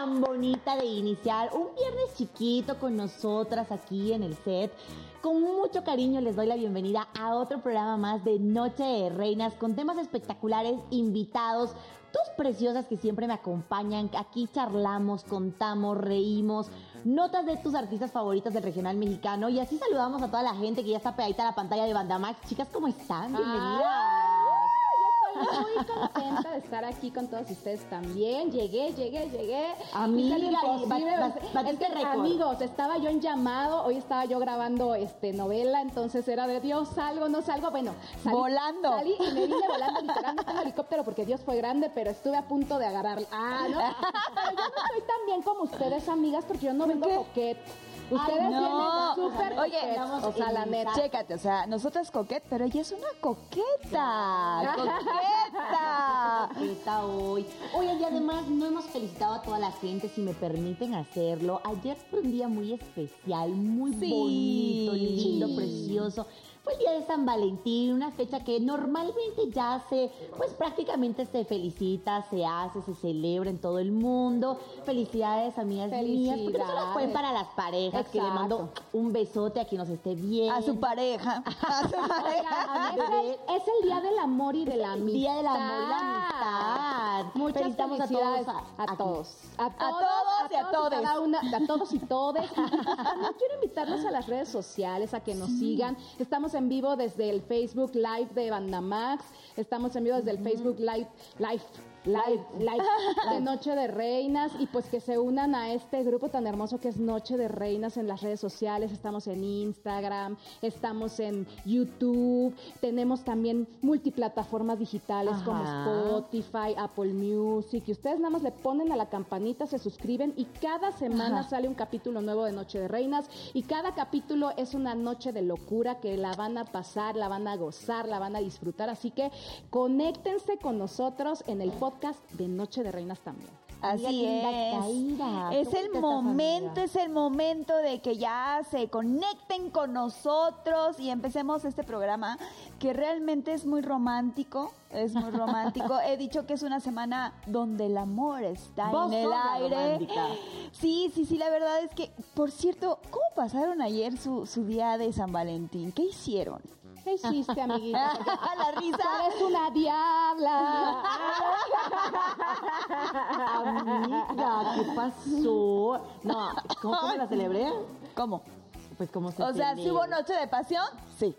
tan bonita de iniciar un viernes chiquito con nosotras aquí en el set. Con mucho cariño les doy la bienvenida a otro programa más de Noche de Reinas con temas espectaculares, invitados, tus preciosas que siempre me acompañan. Aquí charlamos, contamos, reímos, notas de tus artistas favoritas del regional mexicano y así saludamos a toda la gente que ya está pegadita a la pantalla de Bandamax. Chicas, ¿cómo están? Bienvenidas muy contenta de estar aquí con todos ustedes también. Llegué, llegué, llegué. Amiga, es que, amigos, estaba yo en llamado, hoy estaba yo grabando este novela, entonces era de Dios, salgo, no salgo. Bueno, salí, volando. Salí y me vine volando, literal, no tengo helicóptero porque Dios fue grande, pero estuve a punto de agarrar. Ah, no. Pero yo no soy tan bien como ustedes, amigas, porque yo no vengo coquete. Ustedes no. súper Oye, o sea, la neta. Chécate, o sea, nosotras coquet, pero ella es una coqueta. coqueta. coqueta hoy. Oye, y además no hemos felicitado a toda la gente, si me permiten hacerlo. Ayer fue un día muy especial, muy bonito, lindo, precioso fue el día de San Valentín, una fecha que normalmente ya se, pues prácticamente se felicita, se hace, se celebra en todo el mundo. Felicidades, amigas mías, porque solo fue para las parejas, que le mando un besote a quien nos esté bien. A su pareja. A su pareja. es, el día del amor y de la amistad. Día del amor y la amistad. Muchas Felicitamos a todos. A, todos. A todos. y a todos. a todos y todos. quiero invitarlos a las redes sociales, a que nos sigan. Estamos en vivo desde el Facebook Live de Bandamax. Estamos en vivo desde el Facebook Live, Live Live, live de Noche de Reinas y pues que se unan a este grupo tan hermoso que es Noche de Reinas en las redes sociales. Estamos en Instagram, estamos en YouTube, tenemos también multiplataformas digitales como Spotify, Apple Music y ustedes nada más le ponen a la campanita, se suscriben y cada semana sale un capítulo nuevo de Noche de Reinas y cada capítulo es una noche de locura que la van a pasar, la van a gozar, la van a disfrutar. Así que conéctense con nosotros en el podcast de Noche de Reinas también. Así es. Es el momento, es el momento de que ya se conecten con nosotros y empecemos este programa que realmente es muy romántico, es muy romántico. He dicho que es una semana donde el amor está en el aire. Sí, sí, sí, la verdad es que, por cierto, ¿cómo pasaron ayer su, su día de San Valentín? ¿Qué hicieron? ¿Qué hiciste, amiguita? la risa. Eres una diabla. Amiga, ¿qué pasó? No, ¿cómo se la celebré? ¿Cómo? Pues como se O sea, ¿sí hubo noche de pasión? Sí.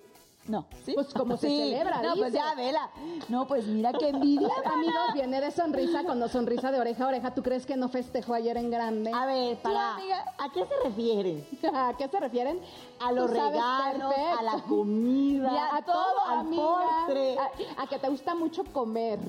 No, ¿sí? Pues como se celebra, No, pues ya, vela. No, pues mira qué envidia. Amigos, viene de sonrisa cuando sonrisa de oreja a oreja. ¿Tú crees que no festejó ayer en grande? A ver, para. ¿A qué se refieren? ¿A qué se refieren? A los regalos, a la comida, a, todo, al postre. a que te gusta mucho comer.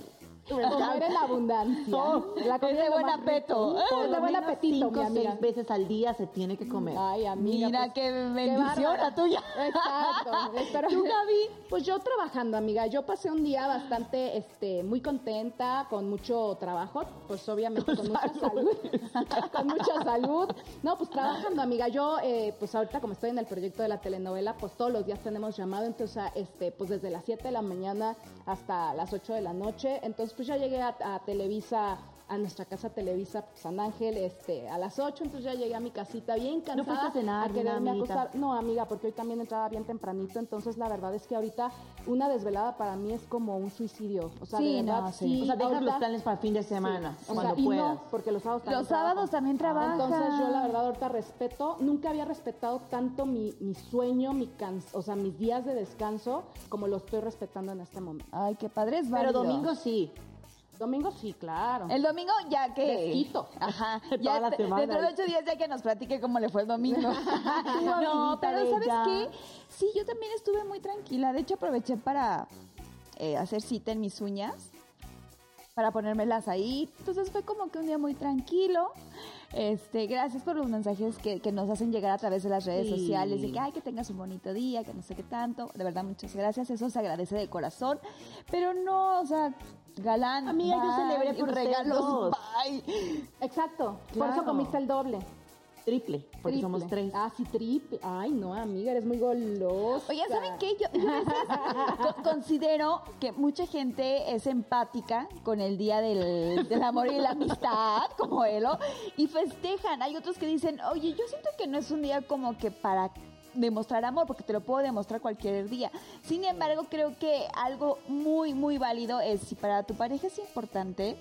Comer en abundancia. la es de buen apetito. Es de buen apetito, cinco, mi seis veces al día se tiene que comer. Ay, amiga. Mira pues, qué bendición la tuya. Exacto. ¿Tú, Gaby? Pues yo trabajando, amiga. Yo pasé un día bastante, este, muy contenta, con mucho trabajo, pues obviamente con, mucha salud. con mucha salud. No, pues trabajando, amiga. Yo, eh, pues ahorita como estoy en el proyecto de la telenovela, pues todos los días tenemos llamado, entonces, este, pues desde las 7 de la mañana hasta las 8 de la noche. Entonces, pues ya llegué a, a Televisa a nuestra casa Televisa San Ángel este, a las 8, entonces ya llegué a mi casita bien cansada. ¿No fuiste a cenar, a quererme acostar. No, amiga, porque hoy también entraba bien tempranito, entonces la verdad es que ahorita una desvelada para mí es como un suicidio. O sea, sí, no, sí. O sea, dejas los planes para el fin de semana, cuando puedas. porque los sábados también Los sábados también trabajan. Entonces yo la verdad ahorita respeto, nunca había respetado tanto mi, mi sueño, mi o sea, mis días de descanso, como lo estoy respetando en este momento. Ay, qué padre es Pero domingo sí. Domingo sí, claro. El domingo ya que... Desquito. Ajá. ya la. Dentro de ocho días ya que nos platique cómo le fue el domingo. no, pero ¿sabes qué? Sí, yo también estuve muy tranquila. De hecho, aproveché para eh, hacer cita en mis uñas para ponérmelas ahí. Entonces fue como que un día muy tranquilo. Este, gracias por los mensajes que, que nos hacen llegar a través de las redes sociales, de que ay, que tengas un bonito día, que no sé qué tanto. De verdad, muchas gracias. Eso se agradece de corazón. Pero no, o sea, galán. Amiga, yo celebré por regalos. Exacto. Por eso comiste el doble. Triple, porque somos tres. Ah, sí, triple. Ay, no, amiga, eres muy golosa. Oye, ¿saben qué? Yo, considero que mucha gente es empática con el Día del, del Amor y la Amistad, como Elo, y festejan. Hay otros que dicen, oye, yo siento que no es un día como que para demostrar amor, porque te lo puedo demostrar cualquier día. Sin embargo, creo que algo muy, muy válido es si para tu pareja es importante,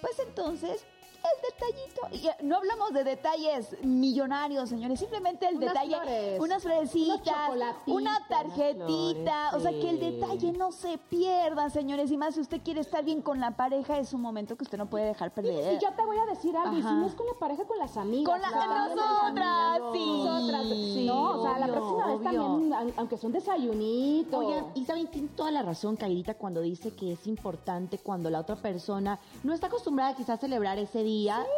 pues entonces el detallito. Y no hablamos de detalles millonarios, señores, simplemente el detalle, unas florecitas, una tarjetita, o sea, que el detalle no se pierda, señores, y más si usted quiere estar bien con la pareja, es un momento que usted no puede dejar perder. Y, yo te voy a decir algo, si no es con la pareja, con las amigas. Con las nosotras, sí. No, o sea, la próxima vez también, aunque son desayunitos. Oigan, y saben, tiene toda la razón, Cairita, cuando dice que es importante cuando la otra persona no está acostumbrada quizás a celebrar ese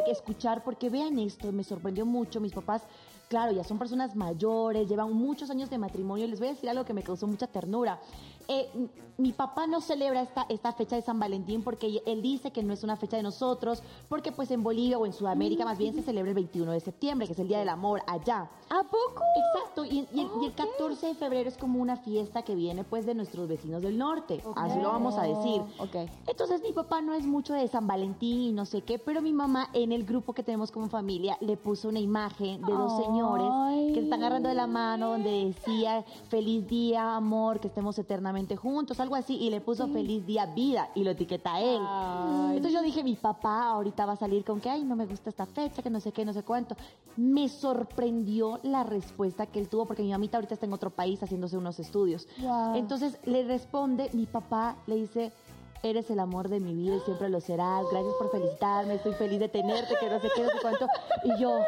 escuchar, porque vean esto, me sorprendió mucho, mis papás claro, ya son personas mayores, llevan muchos años de matrimonio. Les voy a decir algo que me causó mucha ternura. Eh, mi papá no celebra esta, esta fecha de San Valentín porque él dice que no es una fecha de nosotros, porque pues en Bolivia o en Sudamérica más bien se celebra el 21 de septiembre, que es el Día del Amor allá. ¿A poco? Exacto, y, el, 14 de febrero es como una fiesta que viene pues de nuestros vecinos del norte, así lo vamos a decir. Okay. Entonces mi papá no es mucho de San Valentín y no sé qué, pero mi mamá en el grupo que tenemos como familia le puso una imagen de dos señores que se están agarrando de la mano donde decía feliz día, amor, que estemos eternamente juntos, algo así, y le puso feliz día, vida, y lo etiqueta a él. Entonces yo dije, mi papá ahorita va a salir con que, ay, no me gusta esta fecha, que no sé qué, no sé cuánto. Me sorprendió la respuesta que él tuvo, porque mi mamita ahorita está en otro país haciéndose unos estudios. Entonces le responde, mi papá le dice, eres el amor de mi vida y siempre lo serás. Gracias por felicitarme, estoy feliz de tenerte, que no sé qué, no sé cuánto. Y yo,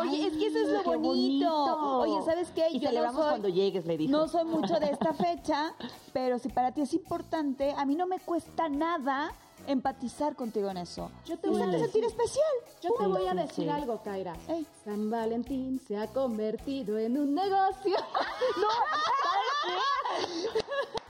Oye, es que eso es lo bonito. Oye, ¿sabes qué? Y Yo celebramos cuando llegues, le dije. No soy mucho de esta fecha, pero si para ti es importante, a mí no me cuesta nada empatizar contigo en eso. Yo te voy a sentir especial. Yo te voy a decir algo, Kaira. San Valentín se ha convertido en un negocio. no,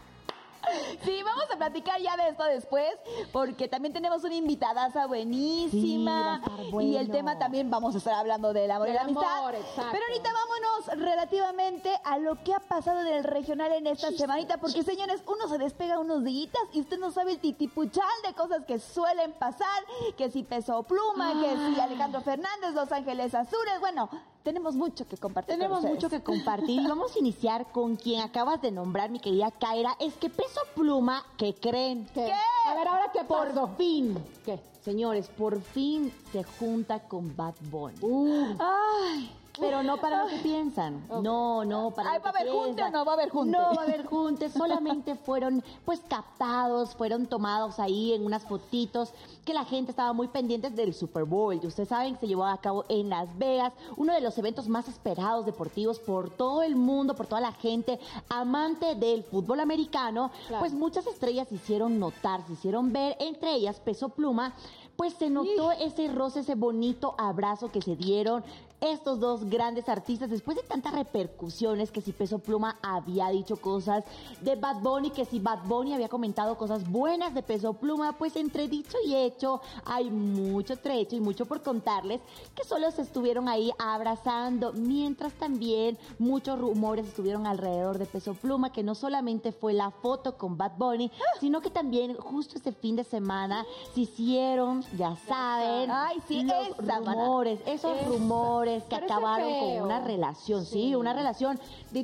Sí, vamos a platicar ya de esto después, porque también tenemos una invitadaza buenísima. Y el tema también vamos a estar hablando del amor y la amistad. Pero ahorita vámonos relativamente a lo que ha pasado en el regional en esta semanita, porque señores, uno se despega unos días y usted no sabe el titipuchal de cosas que suelen pasar, que si Peso Pluma, que si Alejandro Fernández, Los Ángeles Azules, bueno, tenemos mucho que compartir. Tenemos mucho que compartir vamos a iniciar con quien acabas de nombrar, mi querida Kaira. Es que Peso Pluma, ¿qué creen? ¿Qué? A ver, ahora qué Por fin. ¿Qué? Señores, por fin se junta con Bad Bunny. Uh. Ay. Pero no para lo que piensan. No, no, para Ay, ¿Va a haber junte o no va a haber junte? No va a haber junte, solamente fueron pues captados, fueron tomados ahí en unas fotitos que la gente estaba muy pendiente del Super Bowl. Y ustedes saben que se llevó a cabo en Las Vegas, uno de los eventos más esperados deportivos por todo el mundo, por toda la gente amante del fútbol americano. Pues muchas estrellas se hicieron notar, se hicieron ver, entre ellas Peso Pluma, pues se notó ese roce, ese bonito abrazo que se dieron estos dos grandes artistas después de tantas repercusiones que si Peso Pluma había dicho cosas de Bad Bunny, que si Bad Bunny había comentado cosas buenas de Peso Pluma, pues entre dicho y hecho hay mucho trecho y mucho por contarles que solo se estuvieron ahí abrazando, mientras también muchos rumores estuvieron alrededor de Peso Pluma, que no solamente fue la foto con Bad Bunny, sino que también justo ese fin de semana se hicieron ya saben, Ay, sí, los rumores, esos rumores que acabaron con una relación, sí, una relación. De,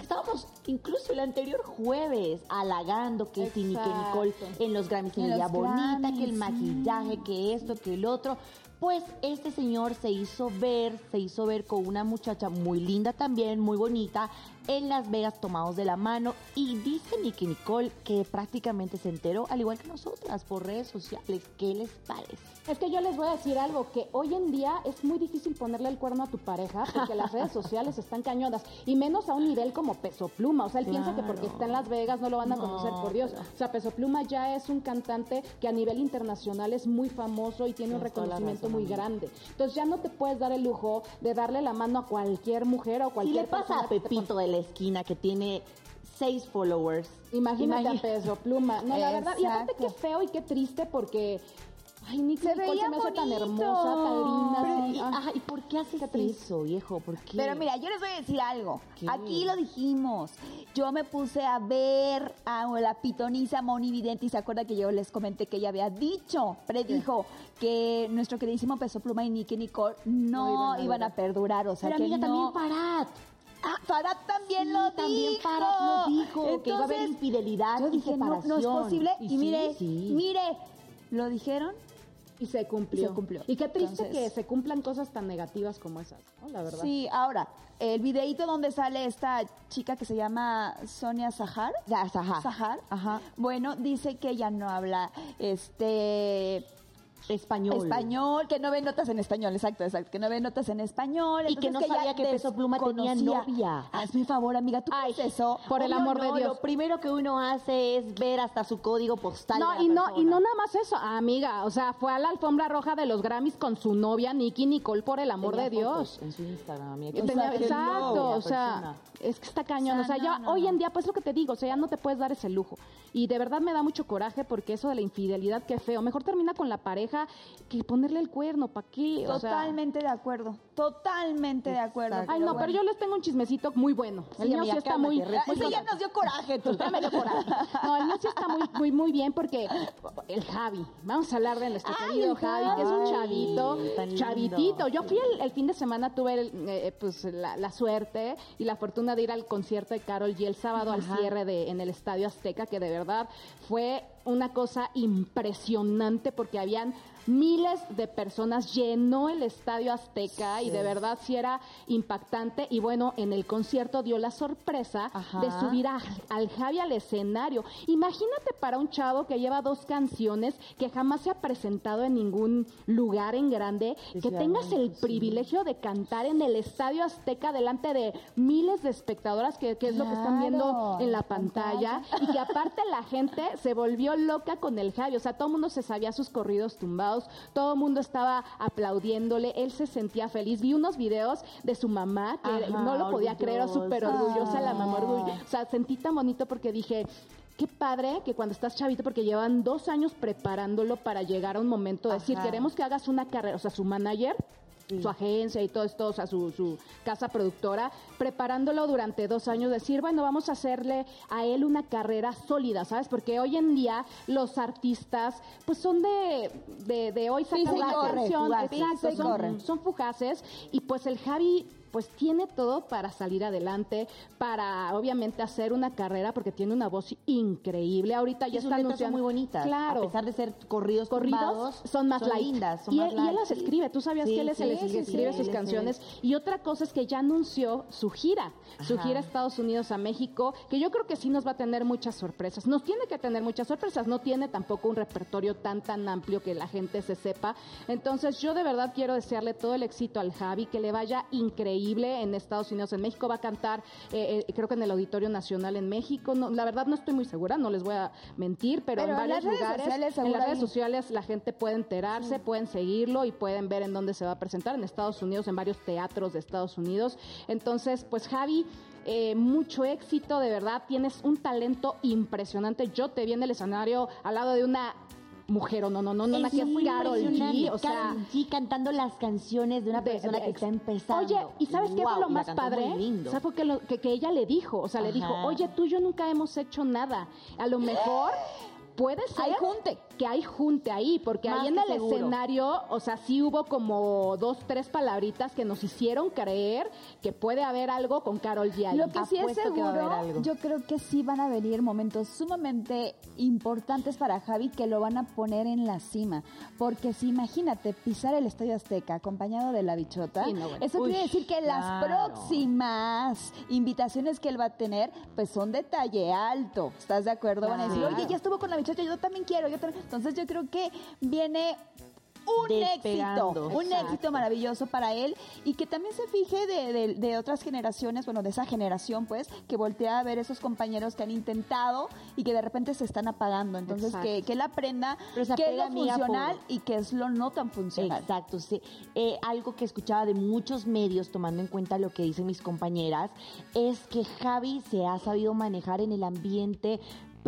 estábamos incluso el anterior jueves halagando que sí, que Nicole en los Grammys en ella bonita, que el maquillaje, que esto, que el otro. Pues este señor se hizo ver, se hizo ver con una muchacha muy linda también, muy bonita, en Las Vegas tomados de la mano y dice Nicky Nicole que prácticamente se enteró, al igual que nosotras, por redes sociales. ¿Qué les parece? Es que yo les voy a decir algo, que hoy en día es muy difícil ponerle el cuerno a tu pareja porque las redes sociales están cañonas y menos a un nivel como Peso Pluma. O sea, él piensa que porque está en Las Vegas no lo van a conocer, por Dios. O sea, Peso Pluma ya es un cantante que a nivel internacional es muy famoso y tiene un reconocimiento muy grande. Entonces ya no te puedes dar el lujo de darle la mano a cualquier mujer o cualquier le pasa a Pepito de la esquina que tiene seis followers. Imagínate a Peso Pluma. No, la verdad, y aparte qué feo y qué triste porque Ay, Nick se veía me hace tan hermosa, tan linda. Sí. Ajá, ¿y por qué haces eso, viejo? ¿Por qué? Pero mira, yo les voy a decir algo. Aquí lo dijimos. Yo me puse a ver a la pitonisa Moni Vidente y se acuerda que yo les comenté que ella había dicho, predijo que nuestro queridísimo Peso Pluma y Nicky Nicole no, iban, a, perdurar. O sea, Pero que amiga, no... también. Ah, Farad también lo también dijo. Farad lo dijo, que iba a haber infidelidad yo y dije, no, separación. no es posible. Y, sí, mire, sí. mire, lo dijeron Y se cumplió. Se cumplió. Y qué triste Entonces- que se cumplan cosas tan negativas como esas, ¿no? La verdad. Sí, ahora, el videíto donde sale esta chica que se llama Sonia Sahar. Sahar. Sahar. Ajá. Bueno, dice que ella no habla este Español. español, que no ve notas en español, exacto, exacto, que no ve notas en español. Y que no sabía que Peso Pluma tenía novia. Hazme favor, amiga, ¿tú Ay, crees eso? por el Obvio amor de Dios. Lo primero que uno hace es ver hasta su código postal. No, de la y no, y no nada más eso, amiga. O sea, fue a la alfombra roja de los Grammys con su novia Nicky Nicole, por el amor Tenía de Dios. En su Instagram, amiga. O tenía- exacto, no, o sea, es que está cañón. O O sea, no, ya hoy en día, pues lo que te digo, o sea, ya no te puedes dar ese lujo. Y de verdad me da mucho coraje porque eso de la infidelidad, qué feo. Mejor termina con la pareja que ponerle el cuerno, ¿para qué? O sea, Totalmente de acuerdo, totalmente de acuerdo. Ay, no, pero yo les tengo un chismecito muy bueno. El Sí, mío amiga, sí está cálmate, muy... Ese ya nos dio coraje, tú. Ya me dio coraje. No, el mío sí está muy, muy, muy bien porque el Javi, vamos a hablar de nuestro Ay, querido Javi, que es un chavito, chavitito. Yo fui el, el fin de semana, tuve el, eh, pues la, la suerte y la fortuna de ir al concierto de Carol G el sábado al cierre de, en el Estadio Azteca, que de verdad fue una cosa impresionante porque habían miles de personas, llenó el Estadio Azteca y de verdad sí era impactante. Y bueno, en el concierto dio la sorpresa Ajá. de subir a- al Javi al escenario. Imagínate para un chavo que lleva dos canciones, que jamás se ha presentado en ningún lugar en grande, Sí, que tengas el sí. privilegio de cantar en el Estadio Azteca delante de miles de espectadoras, que, que es lo que están viendo en la en pantalla, y que aparte la gente se volvió loca con el Javi, o sea, todo el mundo se sabía sus corridos tumbados, todo el mundo estaba aplaudiéndole, él se sentía feliz. Vi unos videos de su mamá que Ajá, no lo podía creer, súper orgullosa. la mamá, orgullosa. O sea, sentí tan bonito porque dije, qué padre que cuando estás chavito, porque llevan dos años preparándolo para llegar a un momento de decir, queremos que hagas una carrera, o sea, su manager. Su agencia y todo esto, o sea, su, su casa productora, preparándolo durante dos años, decir, bueno, vamos a hacerle a él una carrera sólida, ¿sabes? Porque hoy en día los artistas, pues son de, de, de hoy sacan la corre, canción, exacto, son- son fugaces. Y pues el Javi pues tiene todo para salir adelante, para obviamente hacer una carrera porque tiene una voz increíble. Ahorita ya sus está letras son anunciando muy bonitas. Claro. A pesar de ser corridos corridos tumbados, son más light. lindas, son y, más él, y él las escribe. Tú sabías Sí, que él es sí, el que sí, escribe sus es canciones. Y otra cosa es que ya anunció su gira, su gira a Estados Unidos a México, que yo creo que sí nos va a tener muchas sorpresas. Nos tiene que tener muchas sorpresas. No tiene tampoco un repertorio tan tan amplio que la gente se sepa. Entonces yo de verdad quiero desearle todo el éxito al Javi, que le vaya increíble en Estados Unidos. En México va a cantar, eh, eh, creo que en el Auditorio Nacional en México. No, la verdad no estoy muy segura, no les voy a mentir, pero, Pero en varios lugares, sociales en las redes sociales la gente puede enterarse, pueden seguirlo y pueden ver en dónde se va a presentar en Estados Unidos, en varios teatros de Estados Unidos. Entonces, pues Javi, eh, mucho éxito, de verdad, tienes un talento impresionante. Yo te vi en el escenario al lado de una mujer, o no, no, no, no, Es que es muy Karol G, o sea... Karol G cantando las canciones de una de- persona de- que está empezando. Oye, ¿y sabes qué Guau, fue lo más padre? ¿Sabes por qué lo- que, que ella le dijo? O sea, le Ajá. dijo, oye, tú y yo nunca hemos hecho nada. A lo mejor puede ser Hay junte. que hay junte ahí, porque Más ahí en el seguro. escenario, o sea, sí hubo como dos, tres palabritas que nos hicieron creer que puede haber algo con Carol G ahí. Lo que sí es Apuesto seguro, yo creo que sí van a venir momentos sumamente importantes para Javi que lo van a poner en la cima. Porque si imagínate pisar el Estadio Azteca acompañado de la bichota, Sí, no, bueno. eso Uy, quiere decir que las claro. próximas invitaciones que él va a tener, pues son de talle alto. ¿Estás de acuerdo? Van a decir, Claro. oye, ya estuvo con la bichota, yo también quiero. Yo también. Entonces yo creo que viene un Despegando. éxito, un Exacto. éxito maravilloso para él y que también se fije de, de- de otras generaciones, bueno, de esa generación, pues, que voltea a ver esos compañeros que han intentado y que de repente se están apagando. Entonces, que, que él aprenda qué es lo funcional y qué es lo no tan funcional. Exacto, sí. Eh, algo que escuchaba de muchos medios, tomando en cuenta lo que dicen mis compañeras, es que Javi se ha sabido manejar en el ambiente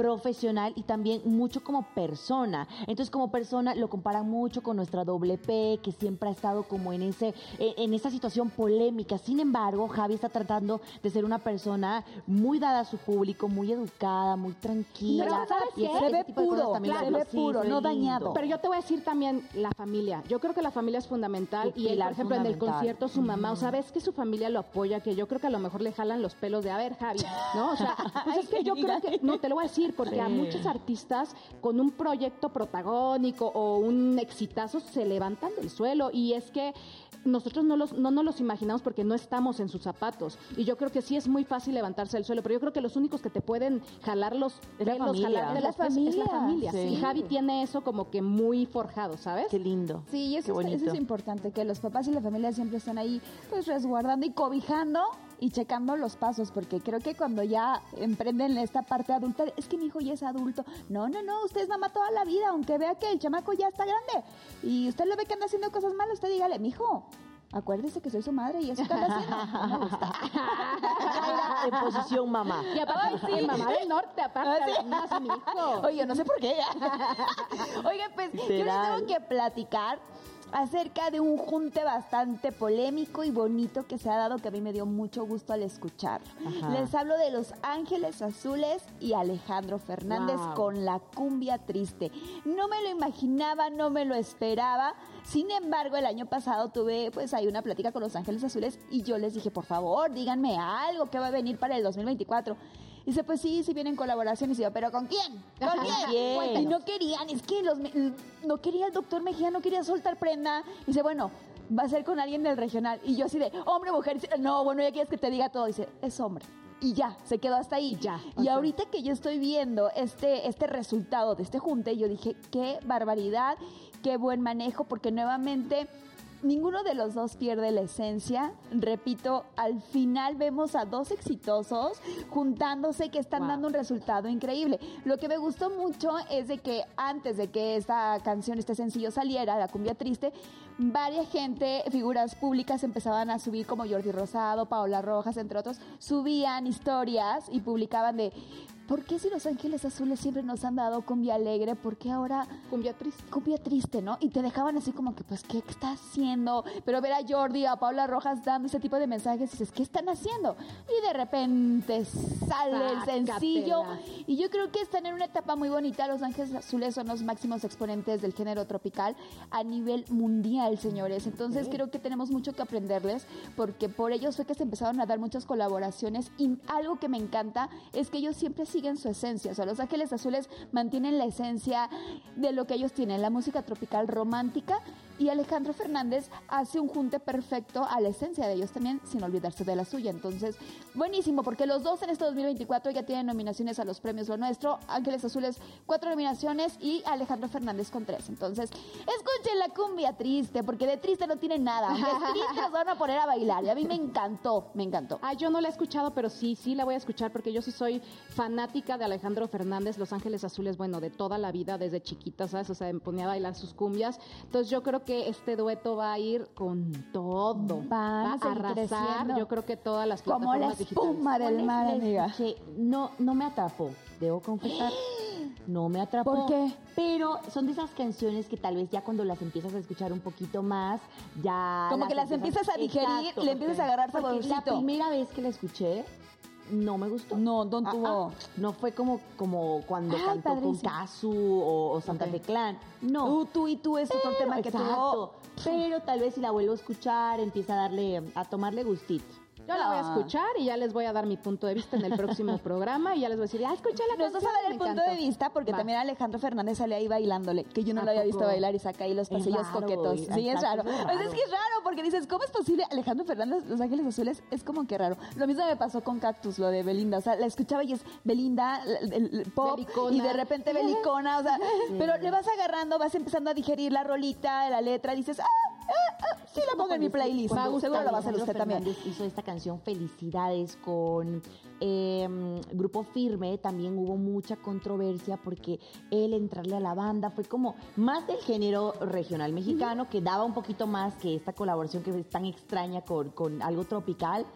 profesional y también mucho como persona. Entonces, como persona lo comparan mucho con nuestra doble P, que siempre ha estado como en ese en esa situación polémica. Sin embargo, Javi está tratando de ser una persona muy dada a su público, muy educada, muy tranquila. Pero, ¿sabes y qué? ese Se ve tipo de cosas puro, también se lo- ve puro, no dañado. Pero yo te voy a decir también la familia. Yo creo que la familia es fundamental Un y él, por ejemplo, en el concierto su mamá, o sea, ves que su familia lo apoya, que yo creo que a lo mejor le jalan los pelos de, a ver, Javi, ¿no? O sea, pues es que yo creo que, no, te lo voy a decir, porque a muchos artistas con un proyecto protagónico o un exitazo se levantan del suelo y es que nosotros no, los, no nos los imaginamos porque no estamos en sus zapatos. Y yo creo que sí es muy fácil levantarse del suelo, pero yo creo que los únicos que te pueden jalar los la pelos, familia. jalar de Es la pies, es la familia. familia. Sí. Y Javi tiene eso como que muy forjado, ¿sabes? Qué lindo. Sí, y Qué eso, es, eso es importante, que los papás y la familia siempre están ahí pues resguardando y cobijando y checando los pasos, porque creo que cuando ya emprenden esta parte adulta, es que mi hijo ya es adulto. No, no, no, usted es mamá toda la vida, aunque vea que el chamaco ya está grande y usted le ve que anda haciendo cosas malas, usted dígale, mi hijo. Acuérdese que soy su madre y eso que anda haciendo. No me gusta. En posición mamá. Y aparte, Ay, sí. mamá del norte, aparte, Ah, sí. además, mi hijo. Oye, no sé por qué. Oigan, pues yo les tengo que platicar acerca de un junte bastante polémico y bonito que se ha dado que a mí me dio mucho gusto al escuchar. Ajá. Les hablo de Los Ángeles Azules y Alejandro Fernández Wow. con la cumbia triste. No me lo imaginaba, no me lo esperaba. Sin embargo, el año pasado tuve pues ahí una plática con Los Ángeles Azules y yo les dije, por favor, díganme algo que va a venir para el 2024. Dice, pues sí, sí vienen colaboraciones. Y yo, ¿pero con quién? ¿Con quién? Y no querían, es que los, no quería el doctor Mejía, no quería soltar prenda. Y dice, bueno, va a ser con alguien del regional. Y yo así de, hombre, mujer, dice, no, bueno, ya quieres que te diga todo. Dice, es hombre. Y ya, se quedó hasta ahí. Ya, Y ahorita que yo estoy viendo este, este resultado de este junte, yo dije, qué barbaridad, qué buen manejo, porque nuevamente ninguno de los dos pierde la esencia. Repito, al final vemos a dos exitosos juntándose que están Wow. dando un resultado increíble. Lo que me gustó mucho es de que antes de que esta canción, este sencillo saliera, la cumbia triste, varias gente, figuras públicas empezaban a subir como Jordi Rosado, Paola Rojas, entre otros, subían historias y publicaban de ¿por qué si Los Ángeles Azules siempre nos han dado cumbia alegre? ¿Por qué ahora Cumbia triste. cumbia triste, ¿no? Y te dejaban así como que, pues, ¿qué está haciendo? Pero ver a Jordi, a Paula Rojas dando ese tipo de mensajes, dices, ¿qué están haciendo? Y de repente sale el sencillo. Y yo creo que están en una etapa muy bonita. Los Ángeles Azules son los máximos exponentes del género tropical a nivel mundial, señores. Entonces creo que tenemos mucho que aprenderles porque por ellos fue que se empezaron a dar muchas colaboraciones y algo que me encanta es que ellos siempre siguen su esencia. O sea, Los Ángeles Azules mantienen la esencia de lo que ellos tienen, la música tropical romántica y Alejandro Fernández hace un junte perfecto a la esencia de ellos también sin olvidarse de la suya. Entonces, buenísimo porque los dos en este 2024 ya tienen nominaciones a los premios Lo Nuestro, Ángeles Azules cuatro nominaciones y Alejandro Fernández con tres. Entonces, escuchen la cumbia triste porque de triste no tiene nada. Es triste van a poner a bailar y a mí me encantó, me encantó. Ah, yo no la he escuchado, pero sí, sí la voy a escuchar porque yo sí soy fanática de Alejandro Fernández, Los Ángeles Azules, bueno, de toda la vida, desde chiquita, ¿sabes? O sea, me ponía a bailar sus cumbias. Entonces yo creo que este dueto va a ir con todo. Van va a arrasar, creciendo. yo creo que todas las Como la plataformas digitales. espuma del mar, amiga. escuché, no, no me atrapó, debo confesar. No me atrapó. ¿Por qué? Pero son de esas canciones que tal vez ya cuando las empiezas a escuchar un poquito más, ya. Como que las empiezas a digerir, le empiezas a agarrar Porque La saborcito. primera vez que la escuché, no me gustó. No, Ah, tuvo. ah, no fue como, como cuando Ay, cantó con. Casu o, o Santa Ok. Fe Clan. No. Tú, tú y tú es otro tema que exacto. tuvo. Pero tal vez si la vuelvo a escuchar, empieza a darle, a tomarle gustito. Yo la voy a Ah. escuchar y ya les voy a dar mi punto de vista en el próximo programa y ya les voy a decir, ah, escucha la Nos vas a dar el punto encantó". de vista porque Va. también Alejandro Fernández sale ahí bailándole, que yo no ¿A lo había visto bailar y saca ahí los pasillos raro, coquetos. Sí, es raro. es Pues es que es raro porque dices, ¿cómo es posible Alejandro Fernández, Los Ángeles Azules? Es como que raro. Lo mismo me pasó con Cactus, lo de Belinda. O sea, la escuchaba y es Belinda, el, el- el pop, Belicona. y de repente belicona, o sea, pero le vas agarrando, vas empezando a digerir la rolita, la letra, dices, ah, sí la pongo en mi playlist. Seguro lo va a hacer usted también. Hizo esta canción Felicidades con eh, Grupo Firme, también hubo mucha controversia porque él entrarle a la banda fue como más del género regional mexicano, que daba un poquito más que esta colaboración que es tan extraña con, con algo tropical.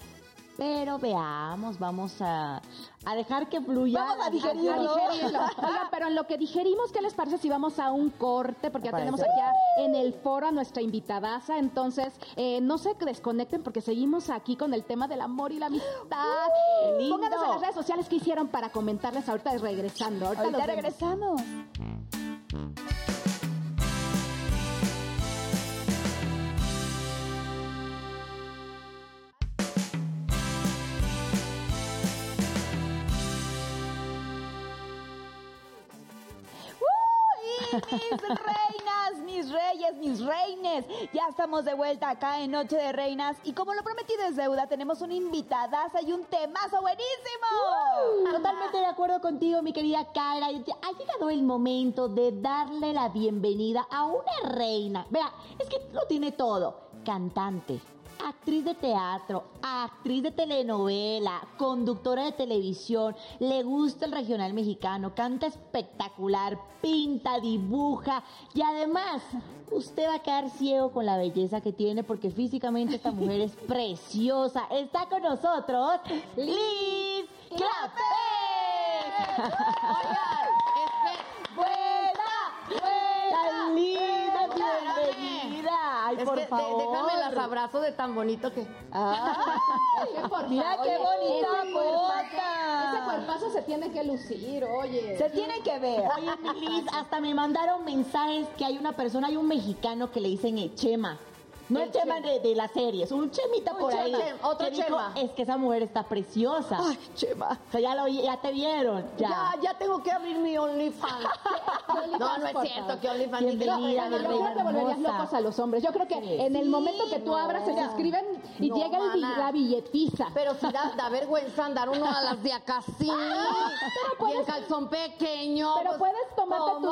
Pero veamos, vamos a, a dejar que fluya. Vamos a digerirlo. Oigan, pero en lo que digerimos, ¿qué les parece si vamos a un corte? Porque ya tenemos aquí en el foro a nuestra invitadaza, entonces eh, no se desconecten porque seguimos aquí con el tema del amor y la amistad. Uh, Pónganos en las redes sociales qué hicieron para comentarles ahorita regresando. Ahorita, ahorita regresamos. Mis reinas, mis reyes, mis reines. Ya estamos de vuelta acá en Noche de Reinas y como lo prometido es deuda, tenemos una invitadaza y un temazo buenísimo. Totalmente de acuerdo contigo, mi querida Cara. Ha llegado el momento de darle la bienvenida a una reina. Vea, es que lo tiene todo. Cantante, actriz de teatro, actriz de telenovela, conductora de televisión, le gusta el regional mexicano, canta espectacular, pinta, dibuja y además usted va a quedar ciego con la belleza que tiene porque físicamente esta mujer es preciosa. Está con nosotros Liz Clapé. Oigan, este, vuelta, vuelta Ay, por favor. déjame las abrazo de tan bonito que. mira qué bonita bota. Ese cuerpazo se tiene que lucir, oye. Se tiene que ver. Oye, Milis, hasta me mandaron mensajes que hay una persona, hay un mexicano que le dicen Chema. No el, Chema de, de, la serie, es un Chemita por ahí. otro Chema. es que esa mujer está preciosa. Ay, Chema. O sea, ya, lo, ya te vieron. Ya. ya, tengo que abrir mi OnlyFans. no, no es cierto que OnlyFans ni no, no, yo creo que volverías locos a los hombres. Yo creo que en el momento que tú abras se suscriben y llega el, la billetiza. Pero si da, da, vergüenza andar uno a las de acá así. y el calzón pequeño. Pero pues, puedes tomarte tus,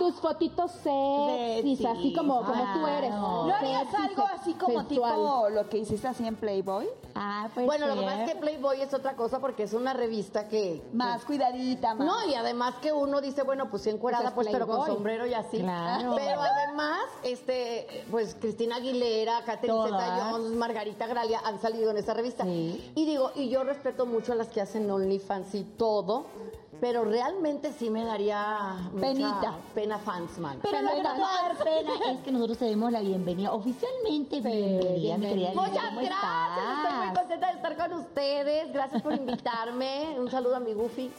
tus, fotitos sexys, así como, como tú eres. No, harías algo así como tipo lo que hiciste así en Playboy? Ah, pues Bueno, lo que pasa es que Playboy es otra cosa porque es una revista que... Más cuidadita, más. No, y además que uno dice, bueno, pues sí encuerada, pues, pero con sombrero y así. Claro. Pero además, este, pues Cristina Aguilera, Catherine Zeta-Jones, Margarita Gralia han salido en esa revista. Y digo, y yo respeto mucho a las que hacen OnlyFans y todo, pero realmente sí me daría Penita. pena fans, man. Pero lo que no dar pena es que nosotros te demos la bienvenida, oficialmente bienvenida, mi querida Muchas gracias, estoy muy contenta de estar con ustedes, gracias por invitarme, un saludo a mi Goofy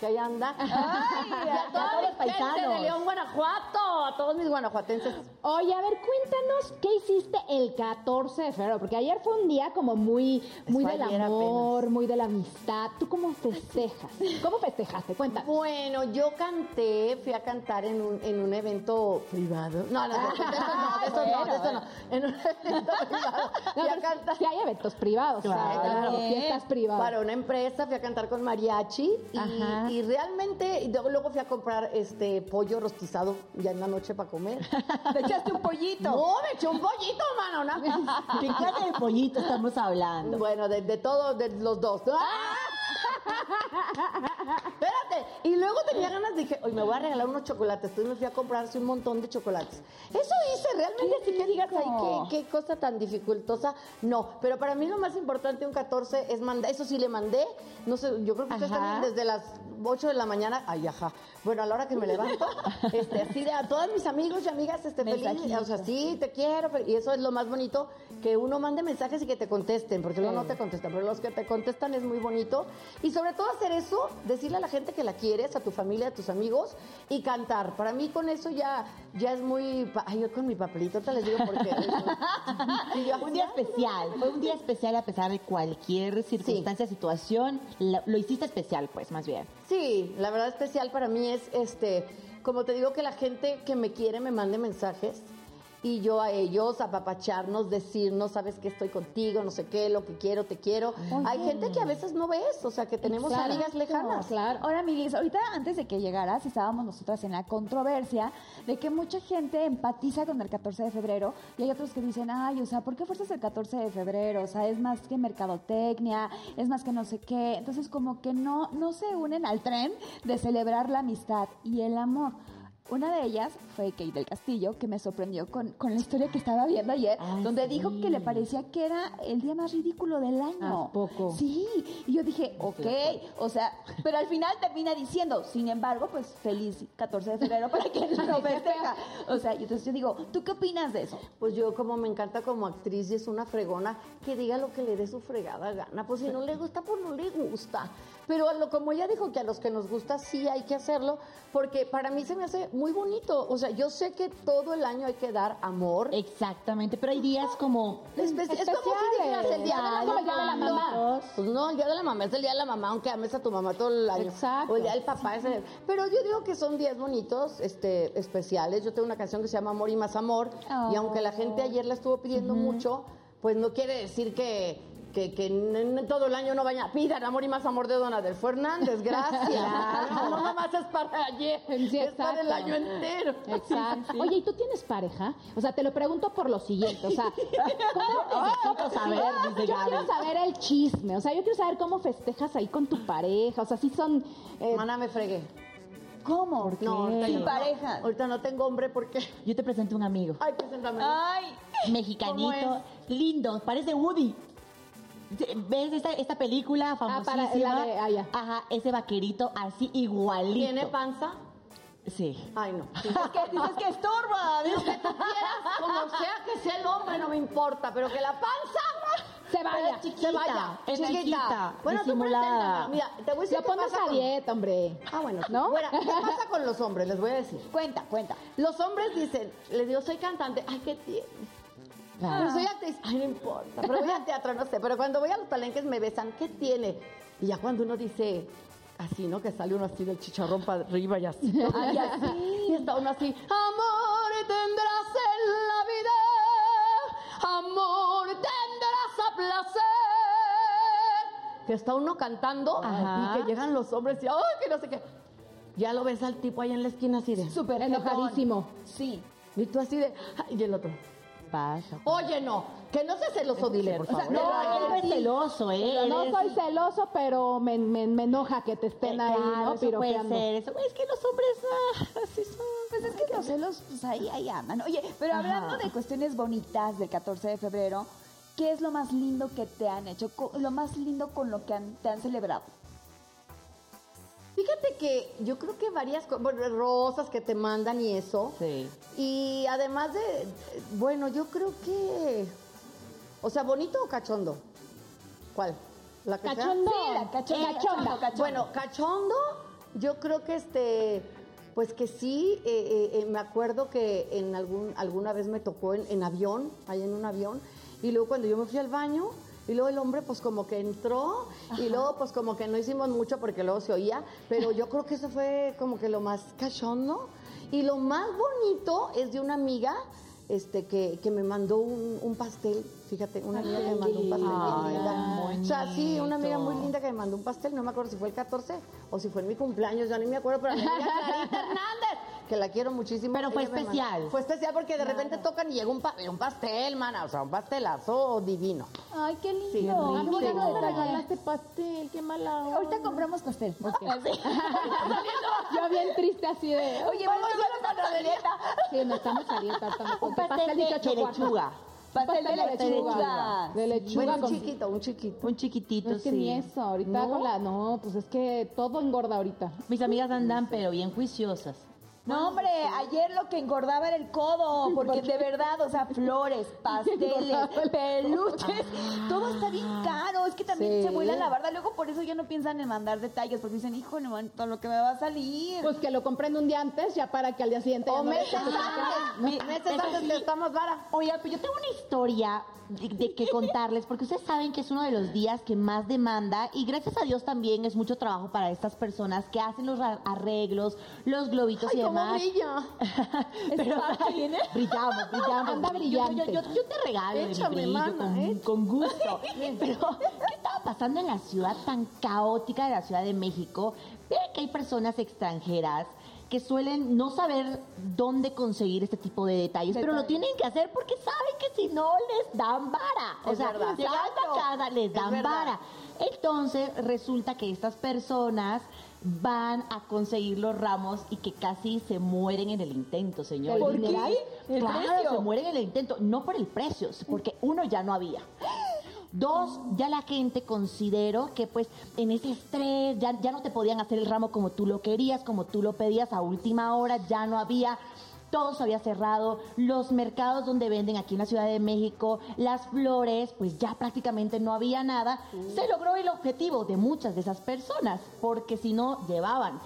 que ahí anda. Ay, a, todos los paisanos. de León, Guanajuato, a todos mis guanajuatenses. Oye, a ver, cuéntanos qué hiciste el 14 de febrero, porque ayer fue un día como muy, muy del amor, muy de la amistad. ¿Tú cómo festejas? ¿Cómo festejaste? Cuéntanos. Bueno, yo canté, fui a cantar en un, en un evento privado. No, no, no, eso no, eso no, eso no. En un evento privado. A cantar. Sí hay eventos privados, claro, claro, fiestas privadas. Para una empresa fui a cantar con mariachi y, Ajá y realmente luego fui a comprar este pollo rostizado ya en la noche para comer. ¿Te echaste un pollito? No, me eché un pollito, mano. ¿no? ¿Qué clase de pollito estamos hablando? Bueno, de, de todos, de los dos. ¡Ah! Espérate. Y luego tenía ganas, dije, hoy me voy a regalar unos chocolates. Entonces me fui a comprarse un montón de chocolates. Eso hice, realmente, así que digas, ay, qué, qué, cosa tan dificultosa. No, pero para mí lo más importante un 14 es mandar, eso sí le mandé, no sé, yo creo que ustedes también desde las 8 de la mañana, ay, ajá. Bueno, a la hora que me levanto, este, así de a todos mis amigos y amigas, este, feliz, o sea, sí, te quiero, y eso es lo más bonito, que uno mande mensajes y que te contesten, porque luego no te contestan, pero los que te contestan es muy bonito. Y sobre todo hacer eso, decirle a la gente que la quieres, a tu familia, a tus amigos, y cantar. Para mí con eso ya, ya es muy... Ay, yo con mi papelito te les digo porque... un día especial, fue un día especial a pesar de cualquier circunstancia, situación, lo, lo hiciste especial, pues, más bien. Sí, la verdad especial para mí es, este, como te digo, que la gente que me quiere me mande mensajes y yo a ellos apapacharnos, decirnos, sabes que estoy contigo, no sé qué, lo que quiero, te quiero. Hay gente que a veces no ves, o sea, que tenemos amigas lejanas. Claro. Ahora, Milis, ahorita antes de que llegaras, estábamos nosotras en la controversia de que mucha gente empatiza con el 14 de febrero y hay otros que dicen, ay, o sea, ¿por qué fuerzas el 14 de febrero? O sea, es más que mercadotecnia, es más que no sé qué. Entonces, como que no, no se unen al tren de celebrar la amistad y el amor Una de ellas fue Kate del Castillo, que me sorprendió con, con la historia que estaba viendo ayer, donde dijo que le parecía que era el día más ridículo del año. ¿A poco? Sí, y yo dije, ok, o sea, pero al final termina diciendo, sin embargo, pues feliz 14 de febrero para quien lo festeja. O sea, y entonces yo digo, ¿tú qué opinas de eso? Pues yo como me encanta como actriz y es una fregona, que diga lo que le dé su fregada gana. Pues si no le gusta, pues no le gusta. Pero a lo, como ella dijo que a los que nos gusta sí hay que hacerlo, porque para mí se me hace muy bonito. O sea, yo sé que todo el año hay que dar amor. Exactamente, pero hay días como... Es, es como si dijeras el día de la, el día de la mamá. Pues no, el día de la mamá es el día de la mamá, aunque ames a tu mamá todo el año. Exacto. O el día del papá es el... Pero yo digo que son días bonitos, este, especiales. Yo tengo una canción que se llama Amor y más amor. Y aunque la gente ayer la estuvo pidiendo mucho, pues no quiere decir que, que, que en, en todo el año no vaya, pidan amor y más amor de Don Adelfo Hernández, gracias. No, no nomás es para ayer, Sí, es para el año entero. Exacto. Oye, ¿y tú tienes pareja? O sea, te lo pregunto por lo siguiente. O sea, ¿cómo Necesito saber, dice Yo Gaby. quiero saber el chisme. O sea, yo quiero saber cómo festejas ahí con tu pareja. O sea, si son. eh, Mana, me fregué. ¿Cómo? No, ahorita Sin yo no. pareja. Ahorita no tengo hombre porque... Yo te presento un amigo. Ay, preséntame. Ay, mexicanito, lindo, parece Woody. ¿Ves esta, esta película para- famosísima? la de- ah, ya. Ajá, ese vaquerito así igualito. ¿Tiene panza? Sí. Ay, no. dices que, dices que estorba. Lo que tú quieras, como sea que sea el hombre, no me importa, pero que la panza se vaya. chiquita, se vaya. es chiquita. chiquita, Bueno, tú disimulada. preséntala. Mira, te voy a decir qué pones a con- dieta, hombre. Ah, bueno. ¿No? Bueno, ¿qué pasa con los hombres? Les voy a decir. Cuenta, cuenta. Los hombres dicen, les digo, soy cantante. Ay, ¿qué tiene? Pero soy actriz. Ay, no importa. Pero voy al teatro, no sé. Pero cuando voy a los palenques me besan. ¿Qué tiene? Y ya cuando uno dice, así, ¿no? Que sale uno así del chicharrón para arriba y así. Ay, así. Y está uno así, amor tendrás en la vida, amor tendrás a placer. Que está uno cantando Ajá. y que llegan los hombres y, ay, que no sé qué. Ya lo ves al tipo ahí en la esquina así de, Súper Enojadísimo. Sí. y tú así de, y el otro. Pasa. Oye, no, que no sea celoso, dile, por favor. no, no es celoso, ¿eh? No soy celoso, pero me, me, me enoja que te estén ahí, Claro, ¿no? eso puede ser. Eso. Es que los hombres ah, así son. Pues es que los celos, pues ahí, ahí andan. Oye, pero hablando de cuestiones bonitas del 14 de febrero, ¿qué es lo más lindo que te han hecho? Lo más lindo con lo que han- te han celebrado. Fíjate que yo creo que varias cosas, bueno, rosas que te mandan y eso. Sí. Y además de, bueno, yo creo que, o sea, bonito o cachondo. ¿Cuál? La que sea? Cachondo. Sí, la cachonda. Cachonda. Cachondo. Bueno, cachondo, yo creo que este, pues que sí, eh, eh, eh, me acuerdo que en algún, alguna vez me tocó en, en avión, ahí en un avión, y luego cuando yo me fui al baño, y luego el hombre pues como que entró, y luego pues como que no hicimos mucho porque luego se oía, pero yo creo que eso fue como que lo más cachondo. Y lo más bonito es de una amiga este, que, que me mandó un, un pastel, fíjate, una amiga que me mandó un pastel bien linda. O sea, sí, una amiga muy linda que me mandó un pastel, no me acuerdo si fue el 14 o si fue en mi cumpleaños, yo ni me acuerdo, pero mi amiga Clarita Hernández, que la quiero muchísimo. Pero fue ella especial. Fue especial porque de repente tocan y llega un, pa- un pastel, mana, o sea, un pastelazo divino. Ay, qué lindo. Sí, bueno, me detalle. regalaste pastel, qué mala onda. Ahorita compramos pastel. Yo bien triste así de... Oye, vamos a la dieta. Sí, no estamos a dieta. Estamos Un pastel de, 18 de lechuga. Pastel de lechuga. De lechuga Bueno, un chiquito, un chiquito. Un chiquitito, No es que sí. ni eso, ahorita ¿No? con la... No, pues es que todo engorda ahorita. Mis amigas andan, pero bien juiciosas. No, hombre, ayer lo que engordaba era el codo, porque de verdad, o sea, flores, pasteles, peluches, todo está bien caro. Es que también Sí. se vuela la barda. Luego por eso ya no piensan en mandar detalles, porque dicen, híjole, man, todo lo que me va a salir. Pues que lo compren un día antes, ya para que al día siguiente... ya O no meses antes, meses antes que estamos vara. Oye, pero yo tengo una historia de, de que contarles, porque ustedes saben que es uno de los días que más demanda y gracias a Dios también es mucho trabajo para estas personas que hacen los arreglos, los globitos Ay, y cómo demás. brilla. Pero brillamos, brillamos. Anda Yo- brillante. Yo, yo- yo te regalo Échame, brillo mana, con, eh. con gusto. Pero, ¿qué estaba pasando en la ciudad tan caótica de la Ciudad de México? Ve que hay personas extranjeras que suelen no saber dónde conseguir este tipo de detalles, pero lo tienen que hacer porque saben que si no les dan vara. O Es sea, verdad. llegando a casa les Es dan vara. Entonces resulta que estas personas van a conseguir los ramos y que casi se mueren en el intento, señor. ¿Por qué? ¿El claro, precio? se mueren en el intento, no por el precio, porque uno ya no había. Dos, ya la gente consideró que pues en ese estrés ya, ya no te podían hacer el ramo como tú lo querías, como tú lo pedías a última hora, ya no había todo se había cerrado, los mercados donde venden aquí en la Ciudad de México, las flores, pues ya prácticamente no había nada. Se logró el objetivo de muchas de esas personas, porque si no, llevaban.